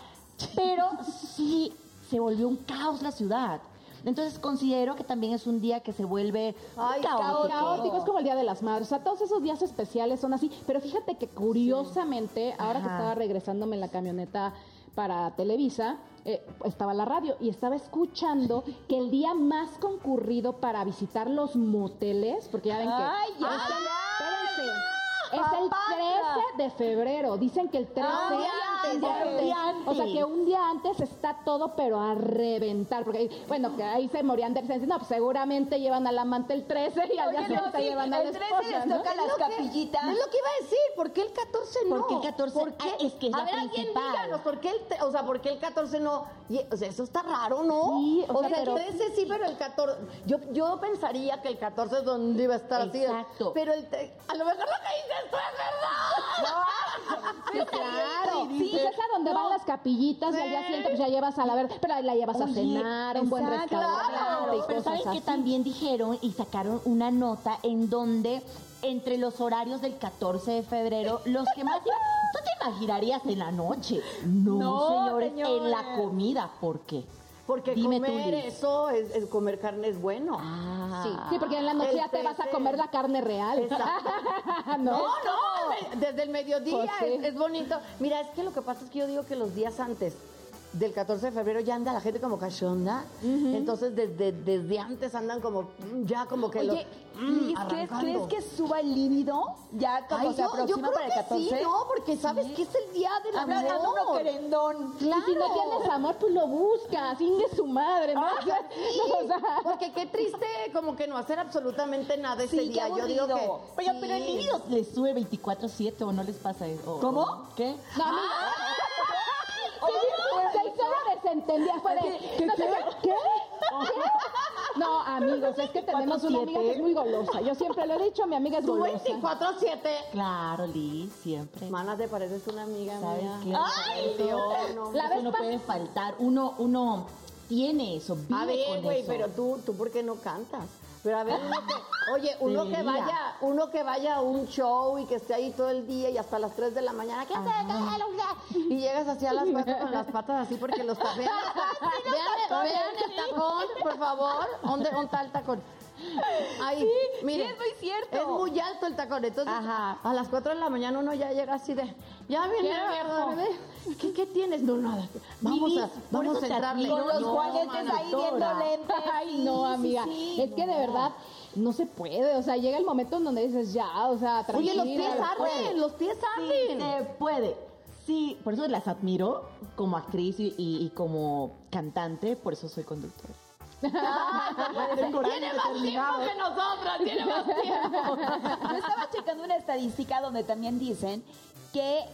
Pero sí se volvió un caos la ciudad. Entonces considero que también es un día que se vuelve Ay, caótico. Caótico, es como el Día de las Madres. O sea, todos esos días especiales son así. Pero fíjate que curiosamente, ahora que estaba regresándome en la camioneta para Televisa, eh, estaba la radio y estaba escuchando que el día más concurrido para visitar los moteles, porque ya ven que... Ay, ya, espérense, es el 13 de febrero. Dicen que el 13 Ah, un día antes, un día un antes. día O sea, que un día antes está todo, pero a reventar. Porque, bueno, que ahí se morían de risa. No, pues seguramente llevan al amante el 13 y al día Oye, no, siguiente sí, llevan a la el 13 esposa, les ¿no? toca las Es lo que- capillitas. Es lo que iba a decir, ¿por qué el 14 no? ¿Por qué el 14? ¿Por qué? Ah, es que es a la ver, alguien principal. díganos, ¿por qué el, o sea, ¿por qué el 14 no? Y, o sea, eso está raro, ¿no? Sí, o o sea, pero- el 13 sí, pero el 14, yo, yo pensaría que el 14 es donde iba a estar así. Exacto. Pero el, a lo mejor lo que dices tú es verdad. Sí, claro. Sí, pues es a donde van las capillitas y al día siguiente pues ya llevas a la ver, pero ahí la llevas a Oye, cenar, a un buen exacto, restaurante claro. y Pero cosas ¿saben que así. también dijeron y sacaron una nota en donde entre los horarios del 14 de febrero, los que más iban, ¿tú te imaginarías en la noche? No, No, señores, en la señores. comida, ¿por qué? Porque Dime comer eso, es, es comer carne es bueno. Ah. Sí, sí, porque en la noche ya te vas a 13. comer la carne real. Exacto. ¿No? No, no, desde el mediodía es bonito. Mira, es que lo que pasa es que yo digo que los días antes del 14 de febrero ya anda la gente como cachonda. Entonces, desde, desde antes andan como, ya como que Oye, los, mm, Liz, ¿crees, arrancando. ¿crees que suba el líbido? Ya como Ay, se yo, aproxima para el que 14. sí, ¿no? Porque sabes que es el día del Habla de uno amor. querendón. Claro. Y si no tienes amor, pues lo buscas, ingue su madre, ¿no? Ah, sí, O sea, porque qué triste como que no hacer absolutamente nada ese Sí, qué día. Yo digo que aburrido. Pero, sí. pero el libido les sube 24-7 o no les pasa eso. ¿Cómo? ¿Qué? no, fue de, no qué, ¿qué? ¿Qué? No, amigos, es que tenemos una amiga que es muy golosa. Yo siempre lo he dicho, mi amiga es Tú golosa. 24-7. Claro, Liz, siempre. Mana, te pareces una amiga ¿Sabes mía. qué? Ay, Dios, no. La Eso vez no pas- puede faltar. Uno, uno tiene eso, vive A ver, con güey, eso. pero tú, tú ¿por qué no cantas? Pero a ver, uno que, oye, uno que vaya, uno que vaya a un show y que esté ahí todo el día y hasta las 3 de la mañana. Y llegas así a las cuatro con las patas así porque los ta- vean, vean, vean el tacón, por favor. ¿Dónde, dónde está el tacón? Ahí, miren, sí, es muy cierto. Es muy alto el tacón. Entonces, Ajá. a las 4 de la mañana uno ya llega así de, ya viene, bebé. ¿Qué, ¿Qué tienes? No, nada. Vamos a, vamos a entrarle. Con los No, juanetes mana, ahí viendo lentes. Ay, no, Sí, amiga. sí, es que de no. verdad no se puede. O sea, llega el momento en donde dices ya, o sea, Oye, los tranquila. pies arden, los pies Sí, arden. se puede. Sí, por eso las admiro como actriz y, y- y como cantante, por eso soy Tiene más tiempo que nosotras, tiene más tiempo. Yo estaba checando una estadística donde también dicen que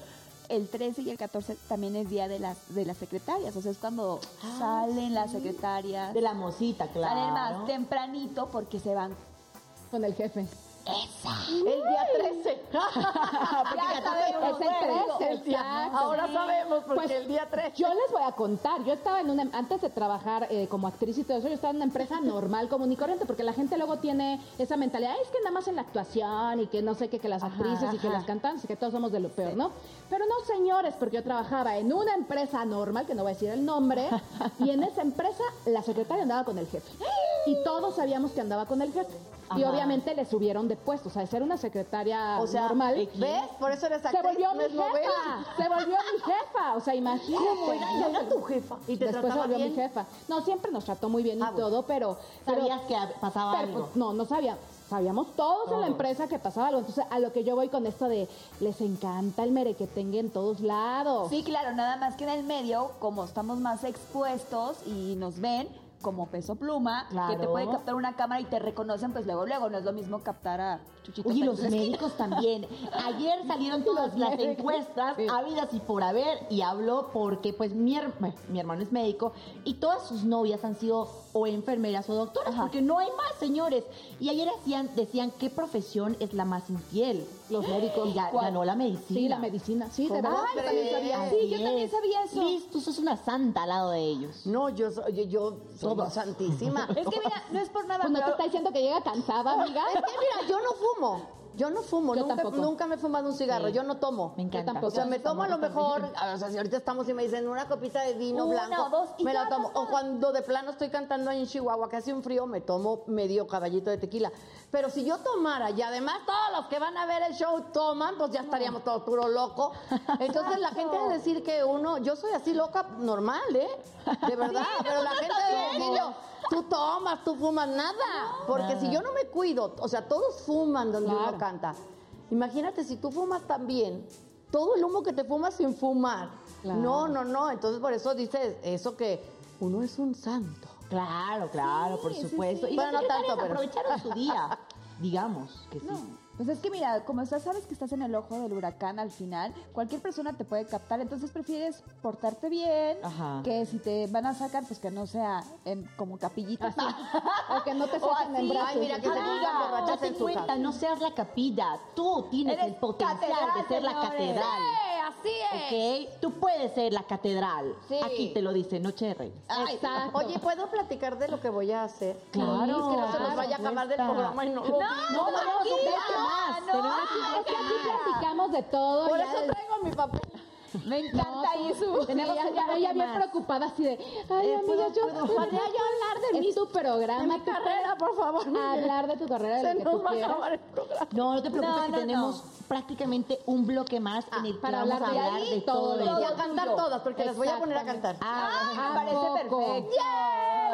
el 13 y el 14 también es día de las de las secretarias, o sea, es cuando salen las secretarias. De la mosita, claro. Salen más tempranito porque se van. Con el jefe. El día 13. Ya sabemos, Es el bueno. 13, El día- exacto. Ahora sabemos porque Pues, el día 13. Yo les voy a contar, yo estaba en una, antes de trabajar eh, como actriz y todo eso, yo estaba en una empresa normal, común y corriente, porque la gente luego tiene esa mentalidad, "Ay, es que nada más en la actuación y que no sé qué, que las actrices y que las cantantes y que todos somos de lo peor, ¿no? Pero no, señores, porque yo trabajaba en una empresa normal, que no voy a decir el nombre, y en esa empresa la secretaria andaba con el jefe. Y todos sabíamos que andaba con el jefe. Y obviamente le subieron de puesto, o sea, de ser una secretaria O sea, normal. ¿ves? Por eso eres Se actriz, volvió no mi jefa, se volvió mi jefa, o sea, imagínate. Y era tu jefa. Y te Después se volvió bien. mi jefa. No, siempre nos trató muy bien y Ah, bueno. todo, pero... pero- Sabías que pasaba pero, algo. pues, no, no sabía. Sabíamos todos en la Todos. empresa que pasaba algo. Entonces, a lo que yo voy con esto de les encanta el merequetengue en todos lados. Sí, claro, nada más que en el medio, como estamos más expuestos y nos ven como peso pluma, que te puede captar una cámara y te reconocen, pues luego, luego, no es lo mismo captar a chuchitos. Oye, los médicos también. Ayer salieron todas las encuestas, habidas y por haber, y habló porque, pues, mi, mi hermano es médico y todas sus novias han sido o enfermeras o doctoras, porque no hay más, señores. Y ayer hacían, decían qué profesión es la más infiel. Los médicos. Y ganó la medicina. Sí, la medicina. Sí, de verdad. Ay, también sabía. Sí, yo también sabía eso. Liz, tú sos una santa al lado de ellos. No, yo soy, yo, yo soy santísima. Es que mira, no es por nada, Pues no te pero está diciendo que llega cansada, amiga. Es que mira, yo no fumo. Yo no fumo, Yo nunca, tampoco. nunca me he fumado un cigarro, Sí. yo no tomo. Me encanta. tampoco. O sea, me tomo a lo mejor, o sea, si ahorita estamos y me dicen una copita de vino Una, blanco, dos, y me la ya tomo. O cuando de plano estoy cantando ahí en Chihuahua, que hace un frío, me tomo medio caballito de tequila. Pero si yo tomara, y además todos los que van a ver el show toman, pues ya estaríamos todos puro loco. Entonces la gente debe decir que uno, yo soy así loca normal, ¿eh? De verdad, pero la gente debe decir yo, tú tomas, tú fumas, nada. Porque si yo no me cuido, o sea, todos fuman donde uno Claro. canta. Imagínate si tú fumas también, todo el humo que te fumas sin fumar. Claro. No, no, no. Entonces por eso dices eso que uno es un santo. Claro, claro, por supuesto. Y Bueno, las no tanto, pero- aprovecharon su día. Digamos que sí. No. Pues es que mira, como estás, sabes que estás en el ojo del huracán al final, cualquier persona te puede captar, entonces prefieres portarte bien, Ajá. que si te van a sacar, pues que no sea en, como capillita. O que no te saquen en así. brazos. Ay, mira, que se date en su cuenta, casa. no seas la capilla. Tú tienes Eres el potencial de ser la catedral. así ¿Ok? Tú puedes ser la catedral. Sí. Aquí te lo dice Noche de Reyes. Exacto. Oye, ¿puedo platicar de lo que voy a hacer? Claro, Es que no se nos vaya a acabar del programa y no lo No, no, un digas, bloque más. no. Tenemos un Es que aquí platicamos de todo. Por eso de- traigo mi papel. Me encanta No, ahí su... Tenemos ella- ella, bien preocupada así de, ay, Eh, amiga, ¿puedo- yo podría yo hablar de mí, tu programa, de mi carrera, por favor. Hablar de tu carrera, de Se que nos tú va a quieras. acabar el programa. No, no te preocupes No, que no, tenemos no. prácticamente un bloque más en el que para vamos a hablar de hablar ahí de todo todo. Y a cantar todas, porque las voy a poner a cantar. Ah, me ¿A parece perfecto.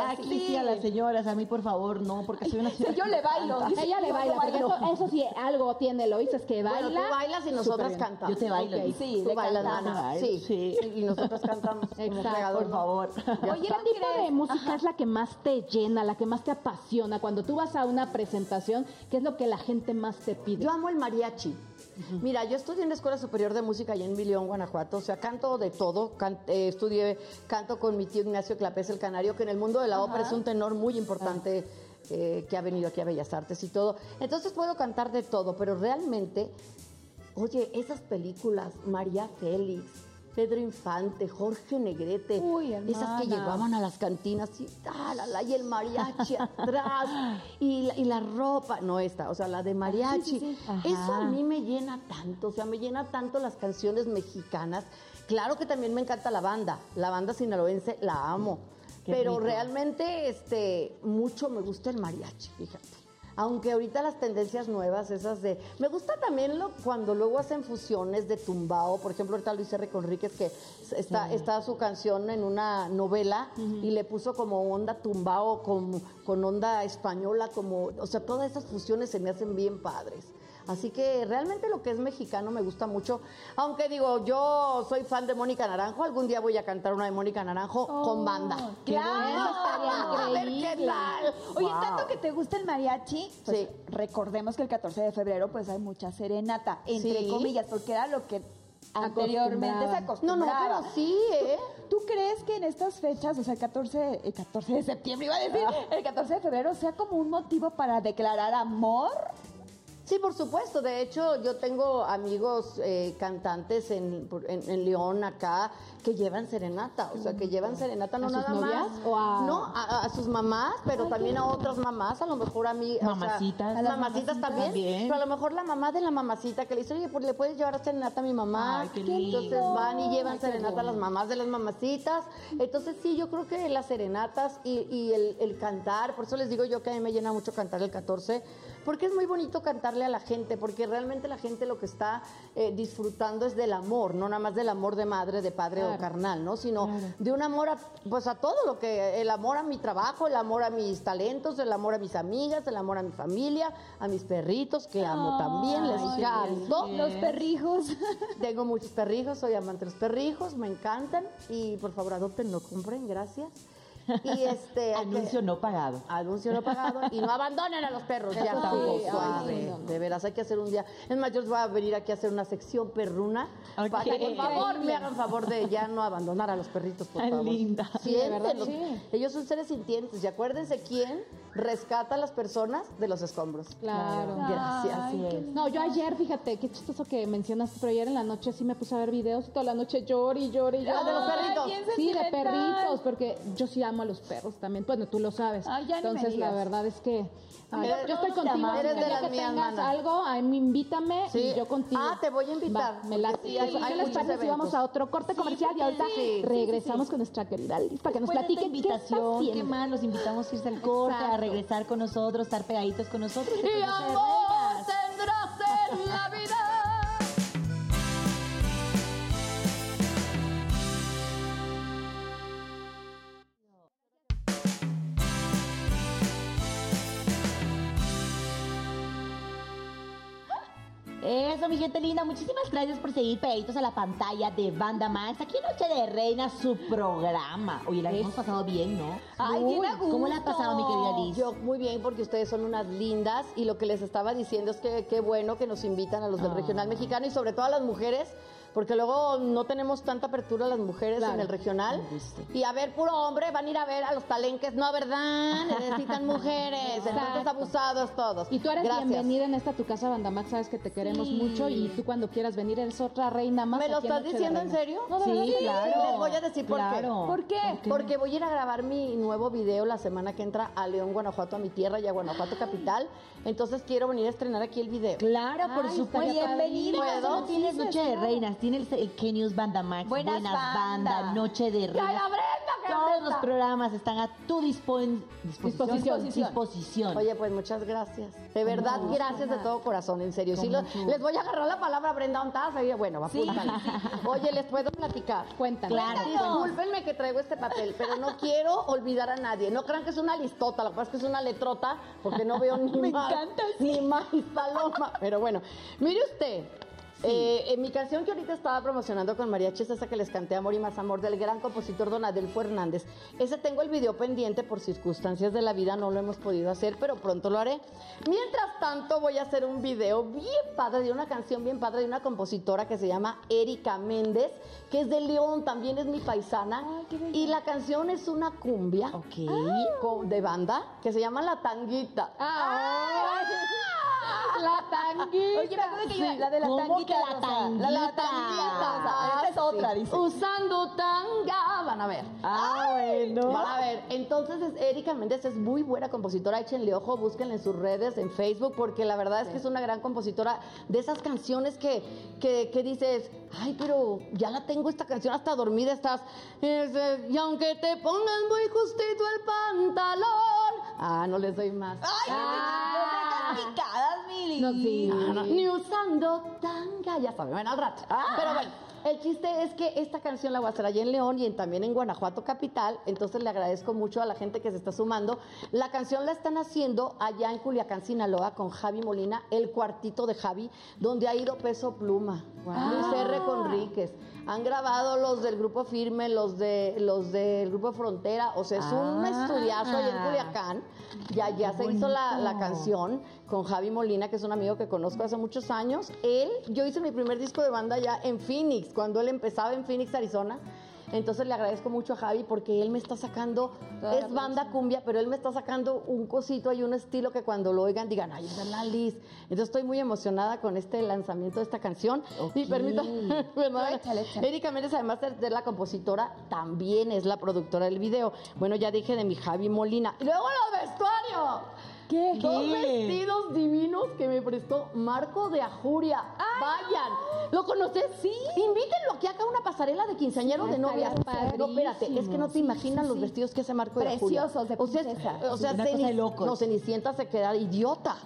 aquí sí. a las señoras, a mí por favor, no, porque soy una señora yo que le me bailo. Dice, Ella le yo baila, bailo. eso, eso sí, algo tiene Lois, es que baila. Bueno, tú bailas y nosotras cantamos. Yo te bailo. Ok. Liz. Sí, Tú bailas, Sí. sí. Y nosotras cantamos. como Exacto. Por favor. Oye, ¿qué tipo de música es la que más te llena, la que más te apasiona? Cuando tú vas a una presentación, ¿qué es lo que la gente más te pide? Yo amo el mariachi. Mira, yo estudié en la Escuela Superior de Música allá en Milión, Guanajuato. O sea, canto de todo. Can- eh, estudié canto con mi tío Ignacio Clapés el Canario, que en el mundo de la ópera es un tenor muy importante eh, que ha venido aquí a Bellas Artes y todo. Entonces puedo cantar de todo, pero realmente, oye, esas películas, María Félix, Pedro Infante, Jorge Negrete, Uy, esas que llevaban a las cantinas y, ah, la, la, y el mariachi atrás y la, y la ropa, no esta, o sea, la de mariachi. sí, sí. Eso a mí me llena tanto, o sea, me llena tanto las canciones mexicanas. Claro que también me encanta la banda, la banda sinaloense la amo, Qué pero rico. realmente este mucho me gusta el mariachi, fíjate. Aunque ahorita las tendencias nuevas, esas de... Me gusta también lo, cuando luego hacen fusiones de tumbao. Por ejemplo, ahorita Luis R. Conríquez, que está, está su canción en una novela y le puso como onda tumbao con, con onda española, como... O sea, todas esas fusiones se me hacen bien padres. Así que realmente lo que es mexicano me gusta mucho. Aunque digo, yo soy fan de Mónica Naranjo. Algún día voy a cantar una de Mónica Naranjo con banda. Claro, A ver qué tal. Oye, Wow. tanto que te gusta el mariachi, pues Sí. recordemos que el 14 de febrero pues hay mucha serenata, entre Sí. comillas, porque era lo que anteriormente se Acostumbraban. No, acostumbraba. no, pero sí, ¿eh? ¿Tú crees que en estas fechas, o sea, el 14, el 14 de septiembre iba a decir, el 14 de febrero sea como un motivo para declarar amor? Sí, por supuesto. De hecho, yo tengo amigos eh, cantantes en, en- en León, acá, que llevan serenata. O sea, que llevan serenata no ¿A sus nada novias más. o a- No, a, a sus mamás, pero también a otras mamás. A lo mejor a mí. o sea, Mamacitas. a las mamacitas mamacitas también. Pero a lo mejor la mamá de la mamacita que le dice, oye, pues le puedes llevar serenata a mi mamá. Ay, qué lindo. Entonces van y llevan Ay, serenata a las mamás de las mamacitas. Entonces sí, yo creo que las serenatas y, y el, el cantar, por eso les digo yo que a mí me llena mucho cantar el 14, porque es muy bonito cantarle a la gente, porque realmente la gente lo que está eh, disfrutando es del amor, no nada más del amor de madre, de padre o carnal, ¿no? Sino de un amor a, pues a todo lo que, el amor a mi trabajo, el amor a mis talentos, el amor a mis amigas, el amor a mi familia, a mis perritos, que amo también, les canto. Los perrijos. Tengo muchos perrijos, soy amante de los perrijos, me encantan y por favor adopten, no compren, gracias. Y este. Anuncio no pagado. Anuncio no pagado. Y no abandonen a los perros. Ya tampoco. de veras, hay que hacer un día. Es más, yo os voy a venir aquí a hacer una sección perruna. Para que por favor me hagan favor de ya no abandonar a los perritos, por favor. linda. Sí, verdad, Ellos son seres sintientes. Y acuérdense quién rescata a las personas de los escombros. Claro. Gracias. No, yo ayer, fíjate, qué chistoso que mencionaste, pero ayer en la noche sí me puse a ver videos y toda la noche lloré y lloré y lloré. de los perritos. Sí, de perritos, porque yo sí amo a los perros también. Bueno, tú lo sabes. Entonces, la verdad es que yo estoy contigo. Eres de las que mías, tengas algo, a mí invítame y yo contigo. Ah, te voy a invitar. Va, me la sí, ¿Qué les parece si vamos a otro corte comercial y ahorita regresamos con nuestra querida lista que nos platique invitación. qué, más, los invitamos a irse al corte, a regresar con nosotros, estar pegaditos con nosotros. Y amor Eso, mi gente linda. Muchísimas gracias por seguir pegaditos a la pantalla de Banda Max. Aquí en Noche de Reina, su programa. Oye, la hemos pasado bien, ¿no? Ay, bien ¿Cómo la ha pasado, mi querida Liz? Yo muy bien, porque ustedes son unas lindas. Y lo que les estaba diciendo es que qué bueno que nos invitan a los del regional mexicano y sobre todo a las mujeres porque luego no tenemos tanta apertura las mujeres en el regional. Y a ver, puro hombre, van a ir a ver a los talenques. No, ¿verdad? Necesitan mujeres. Entonces, abusados todos. Y tú eres bienvenida en esta tu casa, Bandamax. Sabes que te queremos mucho y tú cuando quieras venir eres otra reina más. ¿Me lo estás diciendo en serio? sí, claro. Les voy a decir por qué. ¿Por qué? Porque voy a ir a grabar mi nuevo video la semana que entra a León, Guanajuato, a mi tierra y a Guanajuato capital. Entonces quiero venir a estrenar aquí el video. Claro, por supuesto. Bienvenida. No tienes Noche de Reinas, tiene el, el Kenius Banda Max, Buenas, Banda, Noche de Reinas. Todos los programas están a tu disposición. disposición. Oye, pues muchas gracias. De verdad, gracias de todo corazón, en serio. Sí, les voy a agarrar la palabra Brenda Ontaza y bueno, va a sí. Oye, les puedo platicar. Cuéntame. Claro. Discúlpenme que traigo este papel, pero no quiero olvidar a nadie. No crean que es una listota, lo que pasa es que es una letrota, porque no veo ni Me más, encanta, ni más paloma. Pero bueno, mire usted. Eh, en mi canción que ahorita estaba promocionando con Mariachi es esa que les canté Amor y Más Amor del gran compositor Don Adelfo Hernández. Ese tengo el video pendiente por circunstancias de la vida, no lo hemos podido hacer, pero pronto lo haré. Mientras tanto voy a hacer un video bien padre de una canción bien padre de una compositora que se llama Erika Méndez, que es de León, también es mi paisana. y la canción es una cumbia de banda que se llama La Tanguita. La tanguita. Oye, que la de la tanguita. la tanguita? La, tanguita. es otra, dice. Usando tanga. Van a ver. Ah, bueno. Van a ver. Entonces, es, Erika Méndez es muy buena compositora. Échenle ojo, búsquenla en sus redes, en Facebook, porque la verdad es que es una gran compositora de esas canciones que, que, que dices, ay, pero ya la tengo esta canción hasta dormida estás. y aunque te pongas muy justito el pantalón. Ah, no les doy más. Ay, ah. No picadas, Mili. No, sí. Ni usando tanga, ya saben, bueno, al rato. Ah. Pero bueno. El chiste es que esta canción la voy a hacer allá en León y también en Guanajuato capital, entonces le agradezco mucho a la gente que se está sumando. La canción la están haciendo allá en Culiacán, Sinaloa, con Javi Molina, el cuartito de Javi, donde ha ido Peso Pluma, Luis R. Conríquez. Han grabado los del grupo Firme, los de los del grupo Frontera, o sea, es un Ah. estudiazo allá en Culiacán. Ya, ya se hizo la, la canción con Javi Molina, que es un amigo que conozco hace muchos años. Él, yo hice mi primer disco de banda ya en Phoenix, cuando él empezaba en Phoenix, Arizona. Entonces le agradezco mucho a Javi porque él me está sacando, es banda cumbia, pero él me está sacando un cosito y un estilo que cuando lo oigan digan, ay, es la Liz. Entonces estoy muy emocionada con este lanzamiento de esta canción. Y échale. Erika Méndez, además de ser la compositora, también es la productora del video. Bueno, ya dije de mi Javi Molina. Y luego los vestuarios. ¿Qué? Dos vestidos divinos que me prestó Marco de Ajuria. Vayan. ¿Lo conoces? Sí. Invítenlo aquí acá a una pasarela de quinceañero de novias. No, espérate, es que no te imaginan los vestidos que hace Marco de Ajuria. Preciosos, de O sea, princesa. o sea Una cosa de locos. no, Cenicienta se queda idiota.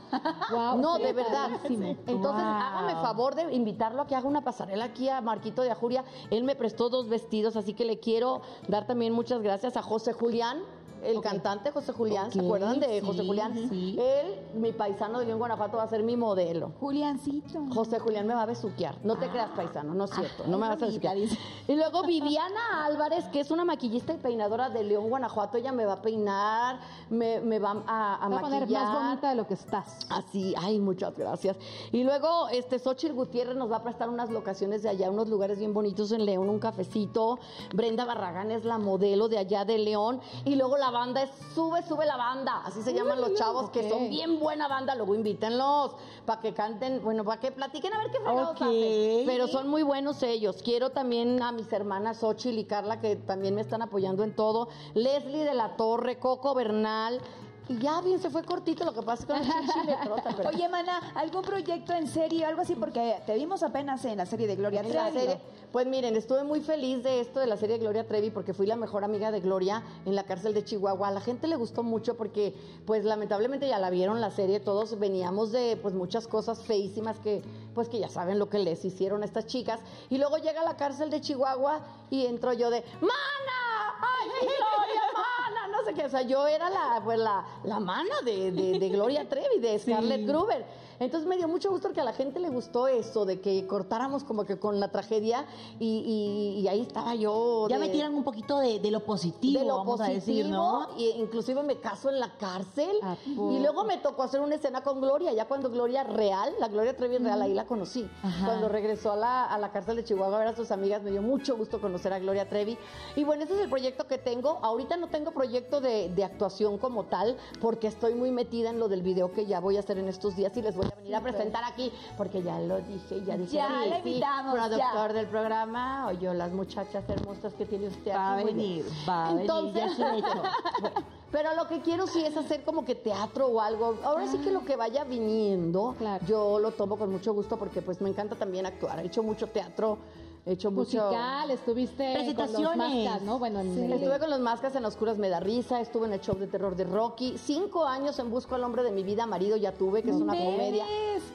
Guau, no, de verdad. padrísimo. Entonces, Wow. hágame favor de invitarlo a que haga una pasarela aquí a Marquito de Ajuria. Él me prestó dos vestidos, así que le quiero dar también muchas gracias a José Julián. El cantante José Julián, ¿se acuerdan de José Julián? Sí. Él, mi paisano de León, Guanajuato, va a ser mi modelo. Juliancito. José Julián me va a besuquear. No te creas, paisano, no es cierto. no me vas a besuquear. Y luego Viviana Álvarez, que es una maquillista y peinadora de León, Guanajuato, ella me va a peinar, me, me va a, a, va a poner más bonita de lo que estás. Así, ay, muchas gracias. Y luego, este, Xochitl Gutiérrez nos va a prestar unas locaciones de allá, unos lugares bien bonitos en León, un cafecito. Brenda Barragán es la modelo de allá de León. Y luego la banda es Sube, Sube la Banda. Así se llaman los chavos, que son bien buena banda. Luego invítenlos para que canten, bueno, para que platiquen a ver qué fregados hacen. Pero son muy buenos ellos. Quiero también a mis hermanas Xochitl y Carla, que también me están apoyando en todo. Leslie de la Torre, Coco Bernal. Y ya bien, se fue cortito, lo que pasa es que con chile trota, pero- Oye, mana, ¿algún proyecto en serie o algo así? Porque te vimos apenas en la serie de Gloria Trevi. serie. Pues miren, estuve muy feliz de esto de la serie Gloria Trevi porque fui la mejor amiga de Gloria en la cárcel de Chihuahua. A la gente le gustó mucho porque, pues lamentablemente ya la vieron la serie, todos veníamos de pues muchas cosas feísimas que, pues que ya saben lo que les hicieron a estas chicas. Y luego llega a la cárcel de Chihuahua y entro yo de ¡Mana! ¡Ay, Gloria, mana! No sé qué. O sea, yo era la, pues, la, la mana de, de- de Gloria Trevi, de Scarlett Gruber. Entonces me dio mucho gusto que a la gente le gustó eso, de que cortáramos como que con la tragedia y, y- y ahí estaba yo. Ya de- metieran un poquito de, de lo positivo, de lo vamos a positivo, decir, ¿no? y inclusive me caso en la cárcel ¿A y luego me tocó hacer una escena con Gloria, ya cuando Gloria real, la Gloria Trevi real, ahí la conocí. Ajá. Cuando regresó a la, a la cárcel de Chihuahua a ver a sus amigas, me dio mucho gusto conocer a Gloria Trevi. Y bueno, ese es el proyecto que tengo. Ahorita no tengo proyecto de, de actuación como tal, porque estoy muy metida en lo del video que ya voy a hacer en estos días y les voy a venir a presentar aquí, porque ya lo dije, ya dije. Ya sí, sí, invitamos, Productor del programa, o yo, las muchachas hermosas que tiene usted Va a aquí. Muy bien. venir, va a venir, ya hecho. Bueno, pero lo que quiero sí es hacer como que teatro o algo. Ahora sí que lo que vaya viniendo, Claro. yo lo tomo con mucho gusto porque pues me encanta también actuar. He hecho mucho teatro, hecho mucho... Musical, estuviste con los Presentaciones. mascas, ¿no? Bueno, en el- Estuve con los Máscaras en Oscuras Me da risa, estuve en el show de terror de Rocky, cinco años en Busco al hombre de mi vida, marido ya tuve, que es una comedia,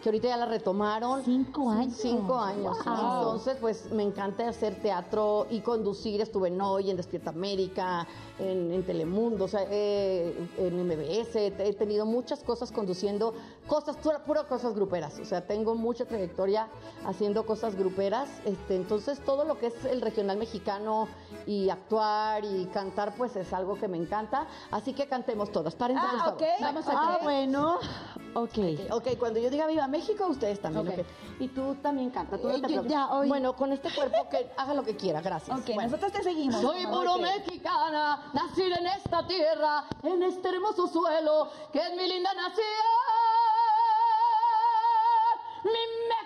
que ahorita ya la retomaron. Cinco años. Cinco años. Wow. Entonces, pues me encanta hacer teatro y conducir. Estuve en Hoy, en Despierta América, en, en Telemundo, o sea, eh, en MBS. He tenido muchas cosas conduciendo, cosas, pura, pura cosas gruperas. O sea, tengo mucha trayectoria haciendo cosas gruperas. Este, entonces, todo lo que es el regional mexicano y actuar y cantar, pues es algo que me encanta. Así que cantemos todas. Por Ah, favor. ok. Vamos a Ah, bueno. Ok. Ok, cuando yo diga Viva México, ustedes también. Ok. ok. Y tú también canta. Tú no Eh, te yo preocupes. ya, hoy- Bueno, con este cuerpo que haga lo que quiera. Gracias. Ok, Bueno. nosotros te seguimos. Soy puro mexicana, nacida en esta tierra, en este hermoso suelo, que es mi linda nación. Mi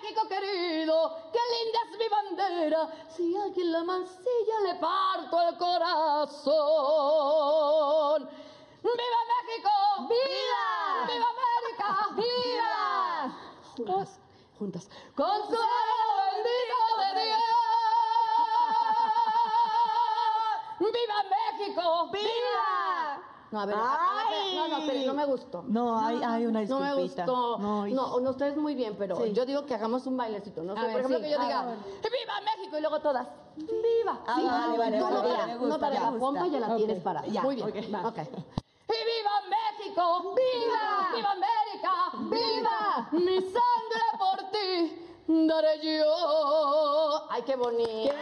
México querido, qué linda es mi bandera. Si alguien la mancilla, le parto el corazón. ¡Viva México! ¡Viva! ¡Viva América! ¡Viva! Juntas, juntas. ¡Consuelo bendito de Dios! ¡Viva México! ¡Viva! No, a ver, Ay. no, no, pero no me gustó. No, hay, hay una No me disculpita. gustó. No, y- No, no, ustedes muy bien, pero Sí. yo digo que hagamos un bailecito, ¿no? sé, ver, por ejemplo, sí. que yo Ah, diga, bueno. ¡Viva México! Y luego todas, ¡Viva! Ah, Sí, vale, vale, tú vale, no, para- me no gusta, para la gusta. pompa ya la Ok. tienes para. Ya, Muy bien. ok. va. Ok. ¡Y viva México! ¡Viva! ¡Viva América! ¡Viva! Mi sangre por ti daré yo. ¡Ay, qué bonito!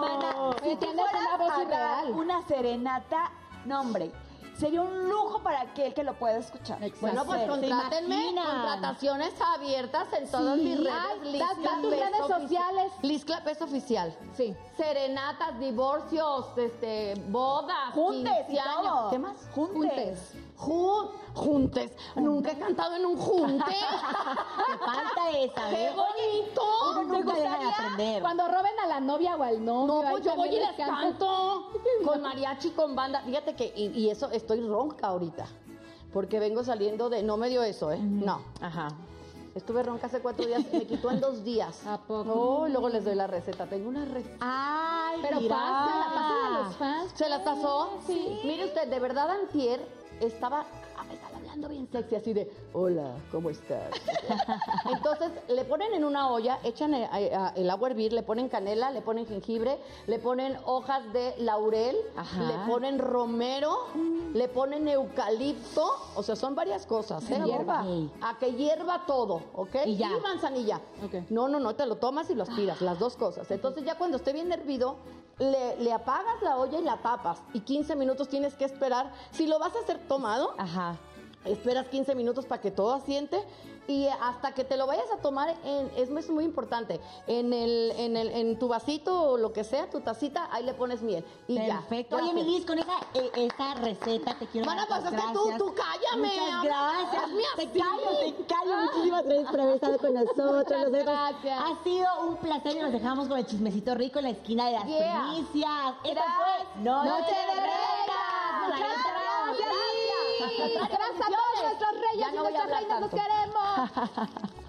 Mana, si tú tienes fueras una a dar una serenata, no hombre, sería un lujo para aquel que lo pueda escuchar. Bueno, pues ¿Se contrátenme, imaginan? contrataciones abiertas en todas mis redes. Liz das tus redes sociales. Liz Clap es oficial. Sí. Serenatas, divorcios, este, bodas, Juntes y 15 años. todo. ¿Qué más? Juntes. Jun- juntes. Nunca he cantado en un junte. Te falta esa, ¡Qué bonito! Uno nunca deja de aprender. Cuando roben a la novia o al novio. No, pues yo voy y les canto con mariachi, con banda. Fíjate que, y, y eso, estoy ronca ahorita. Porque vengo saliendo de, no me dio eso, ¿eh? No. Ajá. Estuve ronca hace cuatro días, me quitó en dos días. ¿A poco? Oh, y luego les doy la receta. Tengo una receta. Ay, Pero mira. pásala, pásala a los fans. ¿Se la pasó? Sí. Mire usted, de verdad, Antier estaba. Ah, hablando. bien sexy, así de, hola, ¿cómo estás? Entonces le ponen en una olla, echan eh, eh, el agua a hervir, le ponen canela, le ponen jengibre, le ponen hojas de laurel, le ponen romero, le ponen eucalipto, o sea, son varias cosas, ¿eh? Hierba. A que hierva todo, ¿ok? Y ya. manzanilla. No, no, no, te lo tomas y lo aspiras, las dos cosas. Entonces ya cuando esté bien hervido, le, le apagas la olla y la tapas. Y 15 minutos tienes que esperar. Si lo vas a hacer tomado, Ajá. Esperas 15 minutos para que todo asiente y hasta que te lo vayas a tomar en, es, es muy importante en el, en el en tu vasito o lo que sea tu tacita ahí le pones miel y Perfecto. ya Oye, mi Gracias. Liz, con esa, eh, esa receta te quiero Mana, pues es que tú- tú cállame, Muchas gracias. Te callo, te callo. Muchísimas gracias por haber estado con nosotros. Muchas gracias. Ha sido un placer y nos dejamos con el chismecito rico en la esquina de las Yeah. primicias. Esto fue Noche, Noche de. Muchas gracias, a todos nuestros reyes Ya y no nuestras reinas, los queremos.